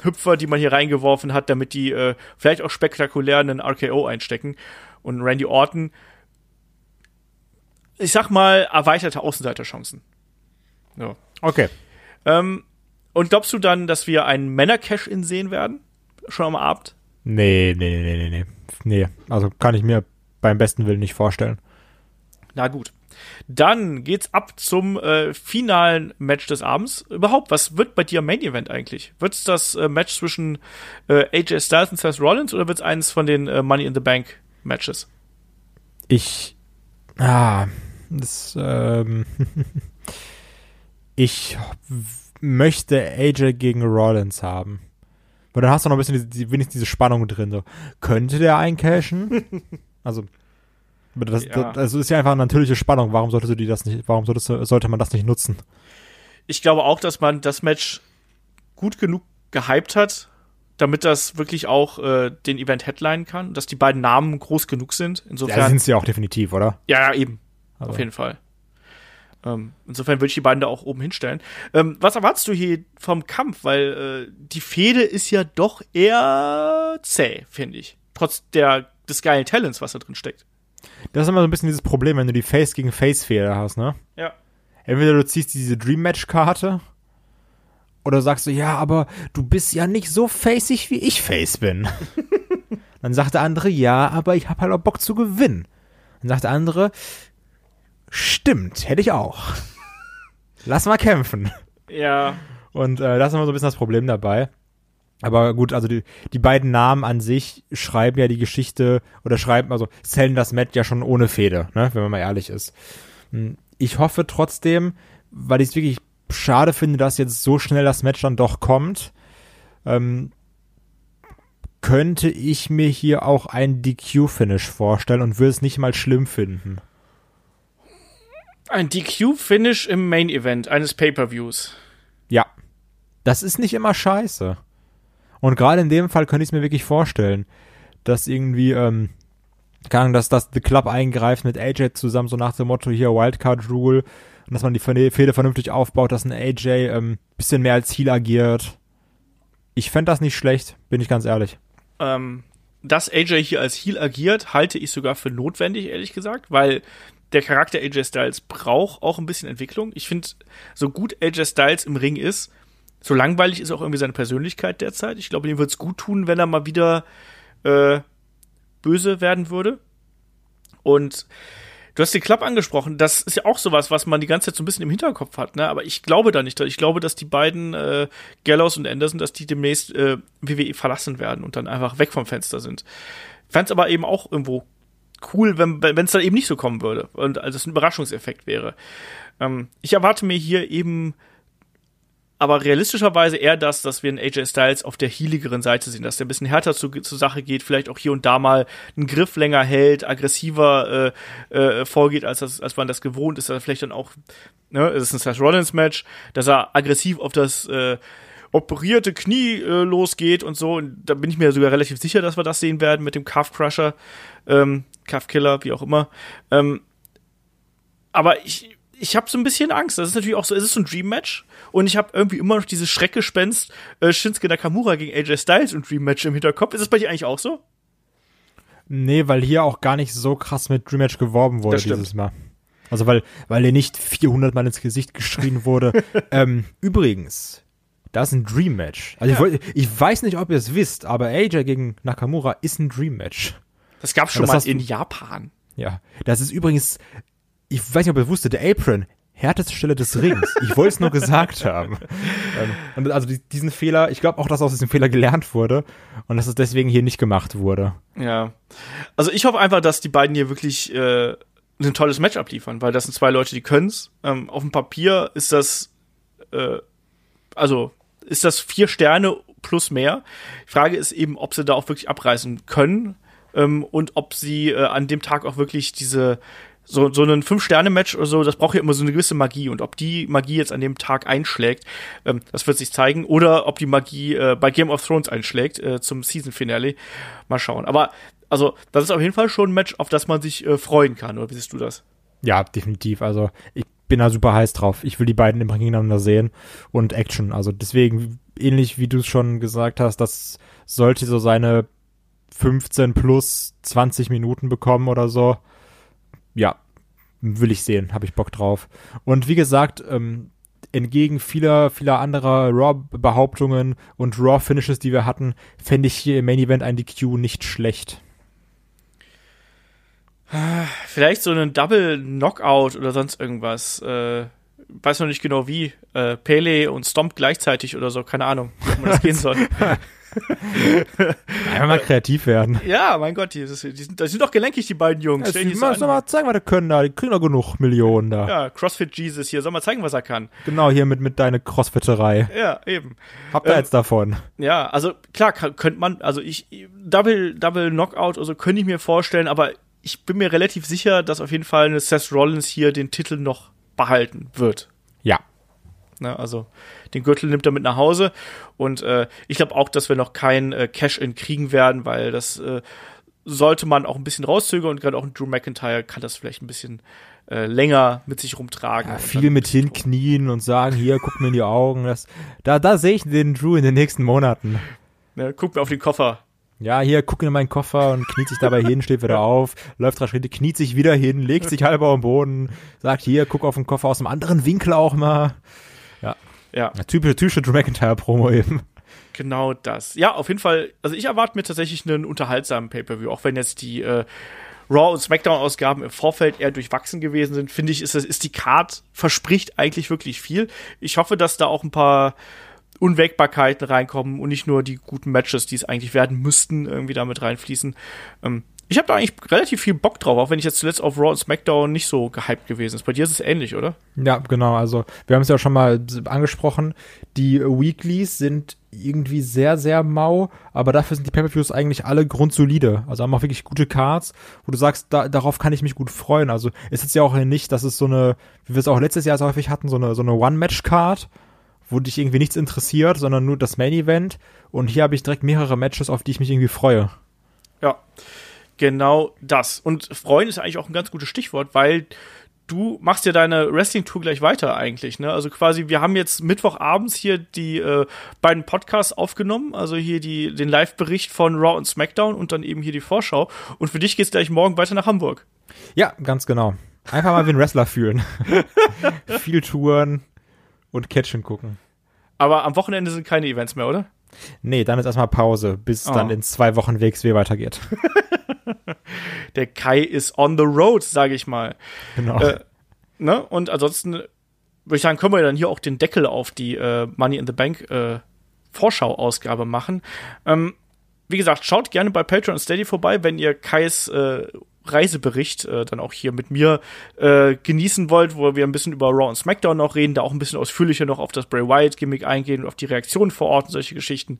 Speaker 2: Hüpfer, die man hier reingeworfen hat, damit die äh, vielleicht auch spektakulär einen RKO einstecken. Und Randy Orton, ich sag mal, erweiterte Außenseiterchancen. Ja.
Speaker 3: Okay.
Speaker 2: Ähm, und glaubst du dann, dass wir einen Männer-Cash-In sehen werden? Schon am Abend?
Speaker 3: Nee, nee, nee, nee, nee. Nee, also kann ich mir beim besten Willen nicht vorstellen.
Speaker 2: Na gut. Dann geht's ab zum äh, finalen Match des Abends. Überhaupt, was wird bei dir Main Event eigentlich? Wird's das äh, Match zwischen äh, AJ Styles und Seth Rollins oder wird's eines von den äh, Money in the Bank Matches?
Speaker 3: Ich. Ah, das, ähm. <laughs> ich möchte AJ gegen Rollins haben. Weil dann hast du noch ein bisschen diese, wenigstens diese Spannung drin. So. Könnte der eincashen? <laughs> also, das,
Speaker 2: Ja.
Speaker 3: das, das ist ja einfach eine natürliche Spannung. Warum solltest du die das nicht, warum solltest du, sollte man das nicht nutzen?
Speaker 2: Ich glaube auch, dass man das Match gut genug gehypt hat, damit das wirklich auch äh, den Event headline kann, dass die beiden Namen groß genug sind.
Speaker 3: Ja,
Speaker 2: Insofern,
Speaker 3: sind sie ja auch definitiv, oder?
Speaker 2: ja, ja, eben.
Speaker 3: Also,
Speaker 2: Auf jeden Fall. Ähm, insofern würde ich die beiden da auch oben hinstellen. Ähm, was erwartest du hier vom Kampf? Weil äh, die Fehde ist ja doch eher zäh, finde ich. Trotz der, des geilen Talents, was da drin steckt.
Speaker 3: Das ist immer so ein bisschen dieses Problem, wenn du die Face gegen Face Fehler hast, ne?
Speaker 2: Ja.
Speaker 3: Entweder du ziehst diese Dream Match Karte oder sagst du, ja, aber du bist ja nicht so faceig, wie ich face bin. <laughs> Dann sagt der andere, ja, aber ich hab halt auch Bock zu gewinnen. Dann sagt der andere, stimmt, hätte ich auch. Lass mal kämpfen.
Speaker 2: Ja.
Speaker 3: Und äh, das ist immer so ein bisschen das Problem dabei. Aber gut, also die, die beiden Namen an sich schreiben ja die Geschichte oder schreiben, also zählen das Match ja schon ohne Fehde, ne, wenn man mal ehrlich ist. Hm, Ich hoffe trotzdem, weil ich es wirklich schade finde, dass jetzt so schnell das Match dann doch kommt, ähm, könnte ich mir hier auch ein DQ-Finish vorstellen und würde es nicht mal schlimm finden.
Speaker 2: Ein DQ-Finish im Main Event eines Pay-Per-Views.
Speaker 3: Ja. Das ist nicht immer scheiße. Und gerade in dem Fall könnte ich es mir wirklich vorstellen, dass irgendwie, ähm, keine Ahnung, dass das The Club eingreift mit AJ zusammen, so nach dem Motto hier Wildcard Rule und dass man die Fe- Fehde vernünftig aufbaut, dass ein AJ ähm, bisschen mehr als Heal agiert. Ich fände das nicht schlecht, bin ich ganz ehrlich.
Speaker 2: ähm, dass AJ hier als Heel agiert, halte ich sogar für notwendig, ehrlich gesagt, weil der Charakter AJ Styles braucht auch ein bisschen Entwicklung. Ich finde, so gut AJ Styles im Ring ist, so langweilig ist auch irgendwie seine Persönlichkeit derzeit. Ich glaube, ihm würde es gut tun, wenn er mal wieder äh, böse werden würde. Und du hast den Club angesprochen. Das ist ja auch sowas, was man die ganze Zeit so ein bisschen im Hinterkopf hat. Ne? Aber ich glaube da nicht. Ich glaube, dass die beiden äh, Gallows und Anderson, dass die demnächst äh, WWE verlassen werden und dann einfach weg vom Fenster sind. Fand's aber eben auch irgendwo cool, wenn es dann eben nicht so kommen würde und also es ein Überraschungseffekt wäre. Ähm, ich erwarte mir hier eben aber realistischerweise eher das, dass wir einen AJ Styles auf der healigeren Seite sehen, dass der ein bisschen härter zu, zur Sache geht, vielleicht auch hier und da mal einen Griff länger hält, aggressiver äh, äh, vorgeht, als, das, als man das gewohnt ist, dass er vielleicht dann auch, ne, es ist ein Seth Rollins Match, dass er aggressiv auf das äh, operierte Knie äh, losgeht und so. Und da bin ich mir sogar relativ sicher, dass wir das sehen werden mit dem Calf Crusher, ähm, Calf Killer, wie auch immer. Ähm, aber ich, ich habe so ein bisschen Angst. Das ist natürlich auch so, es ist so ein Dream Match und ich habe irgendwie immer noch dieses Schreckgespenst äh, Shinsuke Nakamura gegen AJ Styles und Dream Match im Hinterkopf. Ist das bei dir eigentlich auch so?
Speaker 3: Nee, weil hier auch gar nicht so krass mit Dream Match geworben wurde dieses Mal. Also weil, weil dir nicht 400 Mal ins Gesicht geschrien wurde. <laughs> ähm, übrigens, das ist ein Dream Match. Also ich, wollt, ich weiß nicht, ob ihr es wisst, aber AJ gegen Nakamura ist ein Dream Match.
Speaker 2: Das gab's schon
Speaker 3: das
Speaker 2: mal
Speaker 3: hast du-
Speaker 2: in Japan.
Speaker 3: Ja, das ist übrigens, ich weiß nicht, ob ihr wusstet, der Apron, härteste Stelle des Rings. Ich wollte es nur gesagt haben. <laughs> Ähm, und also die, diesen Fehler, ich glaube auch, dass aus diesem Fehler gelernt wurde und dass es deswegen hier nicht gemacht wurde.
Speaker 2: Ja. Also ich hoffe einfach, dass die beiden hier wirklich äh, ein tolles Match abliefern, weil das sind zwei Leute, die können's. Ähm, auf dem Papier ist das, äh, also ist das vier Sterne plus mehr. Die Frage ist eben, ob sie da auch wirklich abreißen können ähm, und ob sie äh, an dem Tag auch wirklich diese so, so ein Fünf-Sterne-Match oder so, das braucht ja immer so eine gewisse Magie. Und ob die Magie jetzt an dem Tag einschlägt, ähm, das wird sich zeigen. Oder ob die Magie äh, bei Game of Thrones einschlägt äh, zum Season-Finale. Mal schauen. Aber, also, das ist auf jeden Fall schon ein Match, auf das man sich äh, freuen kann. Oder wie siehst du das?
Speaker 3: Ja, definitiv. Also ich bin da super heiß drauf. Ich will die beiden im Ring gegeneinander sehen und Action. Also deswegen, ähnlich wie du es schon gesagt hast, das sollte so seine 15 plus 20 Minuten bekommen oder so. Ja, will ich sehen, habe ich Bock drauf. Und wie gesagt, ähm, entgegen vieler, vieler anderer Raw-Behauptungen und Raw-Finishes, die wir hatten, fände ich hier im Main Event ein DQ nicht schlecht.
Speaker 2: Vielleicht so einen Double Knockout oder sonst irgendwas. Äh, weiß noch nicht genau wie. Äh, Pele und Stomp gleichzeitig oder so, keine Ahnung, wie man das gehen soll.
Speaker 3: Einfach mal kreativ werden.
Speaker 2: Ja, mein Gott, die, die, sind, die sind doch gelenkig, die beiden Jungs.
Speaker 3: Ja, die mal, mal zeigen, was die können da. Die kriegen doch genug Millionen da.
Speaker 2: Ja, CrossFit Jesus hier. Soll mal zeigen, was er kann.
Speaker 3: Genau, hier mit, mit deiner Crossfitterei.
Speaker 2: Ja, eben.
Speaker 3: Habt ihr ähm, jetzt davon?
Speaker 2: Ja, also klar, könnte man, also ich, Double, Double Knockout, also könnte ich mir vorstellen, aber ich bin mir relativ sicher, dass auf jeden Fall eine Seth Rollins hier den Titel noch behalten wird.
Speaker 3: Ja.
Speaker 2: Ne, also den Gürtel nimmt er mit nach Hause. Und äh, ich glaube auch, dass wir noch kein äh, Cash-In kriegen werden, weil das äh, sollte man auch ein bisschen rauszögern und gerade auch ein Drew McIntyre kann das vielleicht ein bisschen äh, länger mit sich rumtragen.
Speaker 3: Ja, viel mit hinknien und sagen, hier, guck mir in die Augen. Das, da da sehe ich den Drew in den nächsten Monaten.
Speaker 2: Ne, guck mir auf den Koffer.
Speaker 3: Ja, hier, guck in meinen Koffer und kniet sich dabei hin, steht wieder auf, läuft drei Schritte, kniet sich wieder hin, legt sich halber am Boden, sagt hier, guck auf den Koffer aus einem anderen Winkel auch mal. Ja.
Speaker 2: Ja.
Speaker 3: ja typische, typische Drew McIntyre-Promo eben.
Speaker 2: Genau das. Ja, auf jeden Fall. Also ich erwarte mir tatsächlich einen unterhaltsamen Pay-Per-View, auch wenn jetzt die äh, Raw- und Smackdown-Ausgaben im Vorfeld eher durchwachsen gewesen sind, finde ich, ist, ist die Card verspricht eigentlich wirklich viel. Ich hoffe, dass da auch ein paar Unwägbarkeiten reinkommen und nicht nur die guten Matches, die es eigentlich werden müssten, irgendwie damit reinfließen. Ähm, ich habe da eigentlich relativ viel Bock drauf, auch wenn ich jetzt zuletzt auf Raw und SmackDown nicht so gehypt gewesen ist. Bei dir ist es ähnlich, oder?
Speaker 3: Ja, genau. Also wir haben es ja schon mal angesprochen. Die Weeklies sind irgendwie sehr, sehr mau, aber dafür sind die Pay-Per-Views eigentlich alle grundsolide. Also haben auch wirklich gute Cards, wo du sagst, da, darauf kann ich mich gut freuen. Also ist es ja auch nicht, dass es so eine, wie wir es auch letztes Jahr so häufig hatten, so eine, so eine One-Match-Card, wo dich irgendwie nichts interessiert, sondern nur das Main-Event. Und hier habe ich direkt mehrere Matches, auf die ich mich irgendwie freue.
Speaker 2: Ja, genau das. Und freuen ist eigentlich auch ein ganz gutes Stichwort, weil du machst ja deine Wrestling-Tour gleich weiter eigentlich, ne? Also quasi, wir haben jetzt Mittwochabends hier die äh, beiden Podcasts aufgenommen, also hier die, den Live-Bericht von Raw und SmackDown und dann eben hier die Vorschau. Und für dich geht's gleich morgen weiter nach Hamburg.
Speaker 3: Ja, ganz genau. Einfach mal wie ein Wrestler fühlen. <laughs> Viel Touren und Catchen gucken.
Speaker 2: Aber am Wochenende sind keine Events mehr, oder?
Speaker 3: Nee, dann ist erstmal Pause, bis oh. dann in zwei Wochen WXW weitergeht. <laughs>
Speaker 2: Der Kai ist on the road, sage ich mal.
Speaker 3: Genau.
Speaker 2: Äh, ne? Und ansonsten würde ich sagen, können wir dann hier auch den Deckel auf die äh, Money in the Bank äh, Vorschau-Ausgabe machen. Ähm, wie gesagt, schaut gerne bei Patreon und Steady vorbei, wenn ihr Kais äh, Reisebericht äh, dann auch hier mit mir äh, genießen wollt, wo wir ein bisschen über Raw und SmackDown noch reden, da auch ein bisschen ausführlicher noch auf das Bray Wyatt Gimmick eingehen und auf die Reaktionen vor Ort und solche Geschichten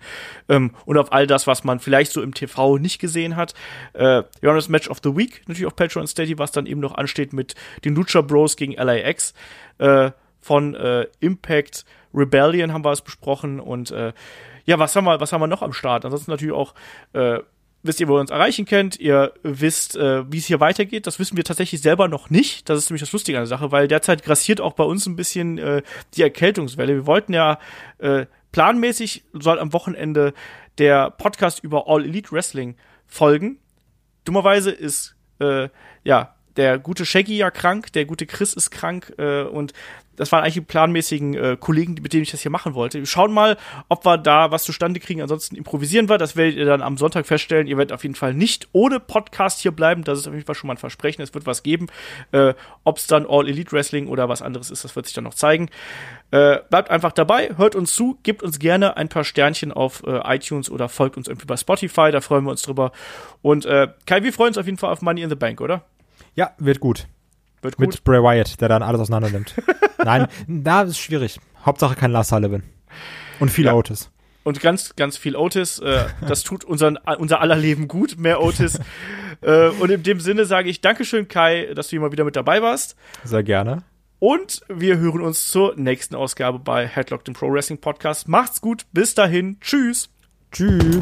Speaker 2: ähm, und auf all das, was man vielleicht so im TV nicht gesehen hat. Äh, das Match of the Week natürlich auf Patreon Steady, was dann eben noch ansteht mit den Lucha Bros gegen LAX äh, von äh, Impact Rebellion haben wir es besprochen und äh, ja, was haben wir, was haben wir noch am Start? Ansonsten natürlich auch äh, wisst ihr, wo ihr uns erreichen könnt. Ihr wisst, äh, wie es hier weitergeht. Das wissen wir tatsächlich selber noch nicht. Das ist nämlich das Lustige an der Sache, weil derzeit grassiert auch bei uns ein bisschen äh, die Erkältungswelle. Wir wollten ja äh, planmäßig soll am Wochenende der Podcast über All Elite Wrestling folgen. Dummerweise ist äh, ja der gute Shaggy ja krank, der gute Chris ist krank äh, und das waren eigentlich die planmäßigen äh, Kollegen, mit denen ich das hier machen wollte. Wir schauen mal, ob wir da was zustande kriegen. Ansonsten improvisieren wir. Das werdet ihr dann am Sonntag feststellen. Ihr werdet auf jeden Fall nicht ohne Podcast hier bleiben. Das ist auf jeden Fall schon mal ein Versprechen. Es wird was geben. Äh, ob es dann All Elite Wrestling oder was anderes ist, das wird sich dann noch zeigen. Äh, bleibt einfach dabei, hört uns zu, gebt uns gerne ein paar Sternchen auf äh, iTunes oder folgt uns irgendwie bei Spotify. Da freuen wir uns drüber. Und äh, Kai, wir freuen uns auf jeden Fall auf Money in the Bank, oder?
Speaker 3: Ja, wird gut.
Speaker 2: Wird gut.
Speaker 3: Mit Bray Wyatt, der dann alles auseinander nimmt. <laughs> Nein, da ist schwierig. Hauptsache kein Lars Sullivan. Und viel ja. Otis.
Speaker 2: Und ganz, ganz viel Otis. Äh, das tut unseren, unser aller Leben gut, mehr Otis. äh, und in dem Sinne sage ich Dankeschön, Kai, dass du hier mal wieder mit dabei warst.
Speaker 3: Sehr gerne.
Speaker 2: Und wir hören uns zur nächsten Ausgabe bei Headlock, dem Pro Wrestling Podcast. Macht's gut, bis dahin. Tschüss.
Speaker 3: Tschüss.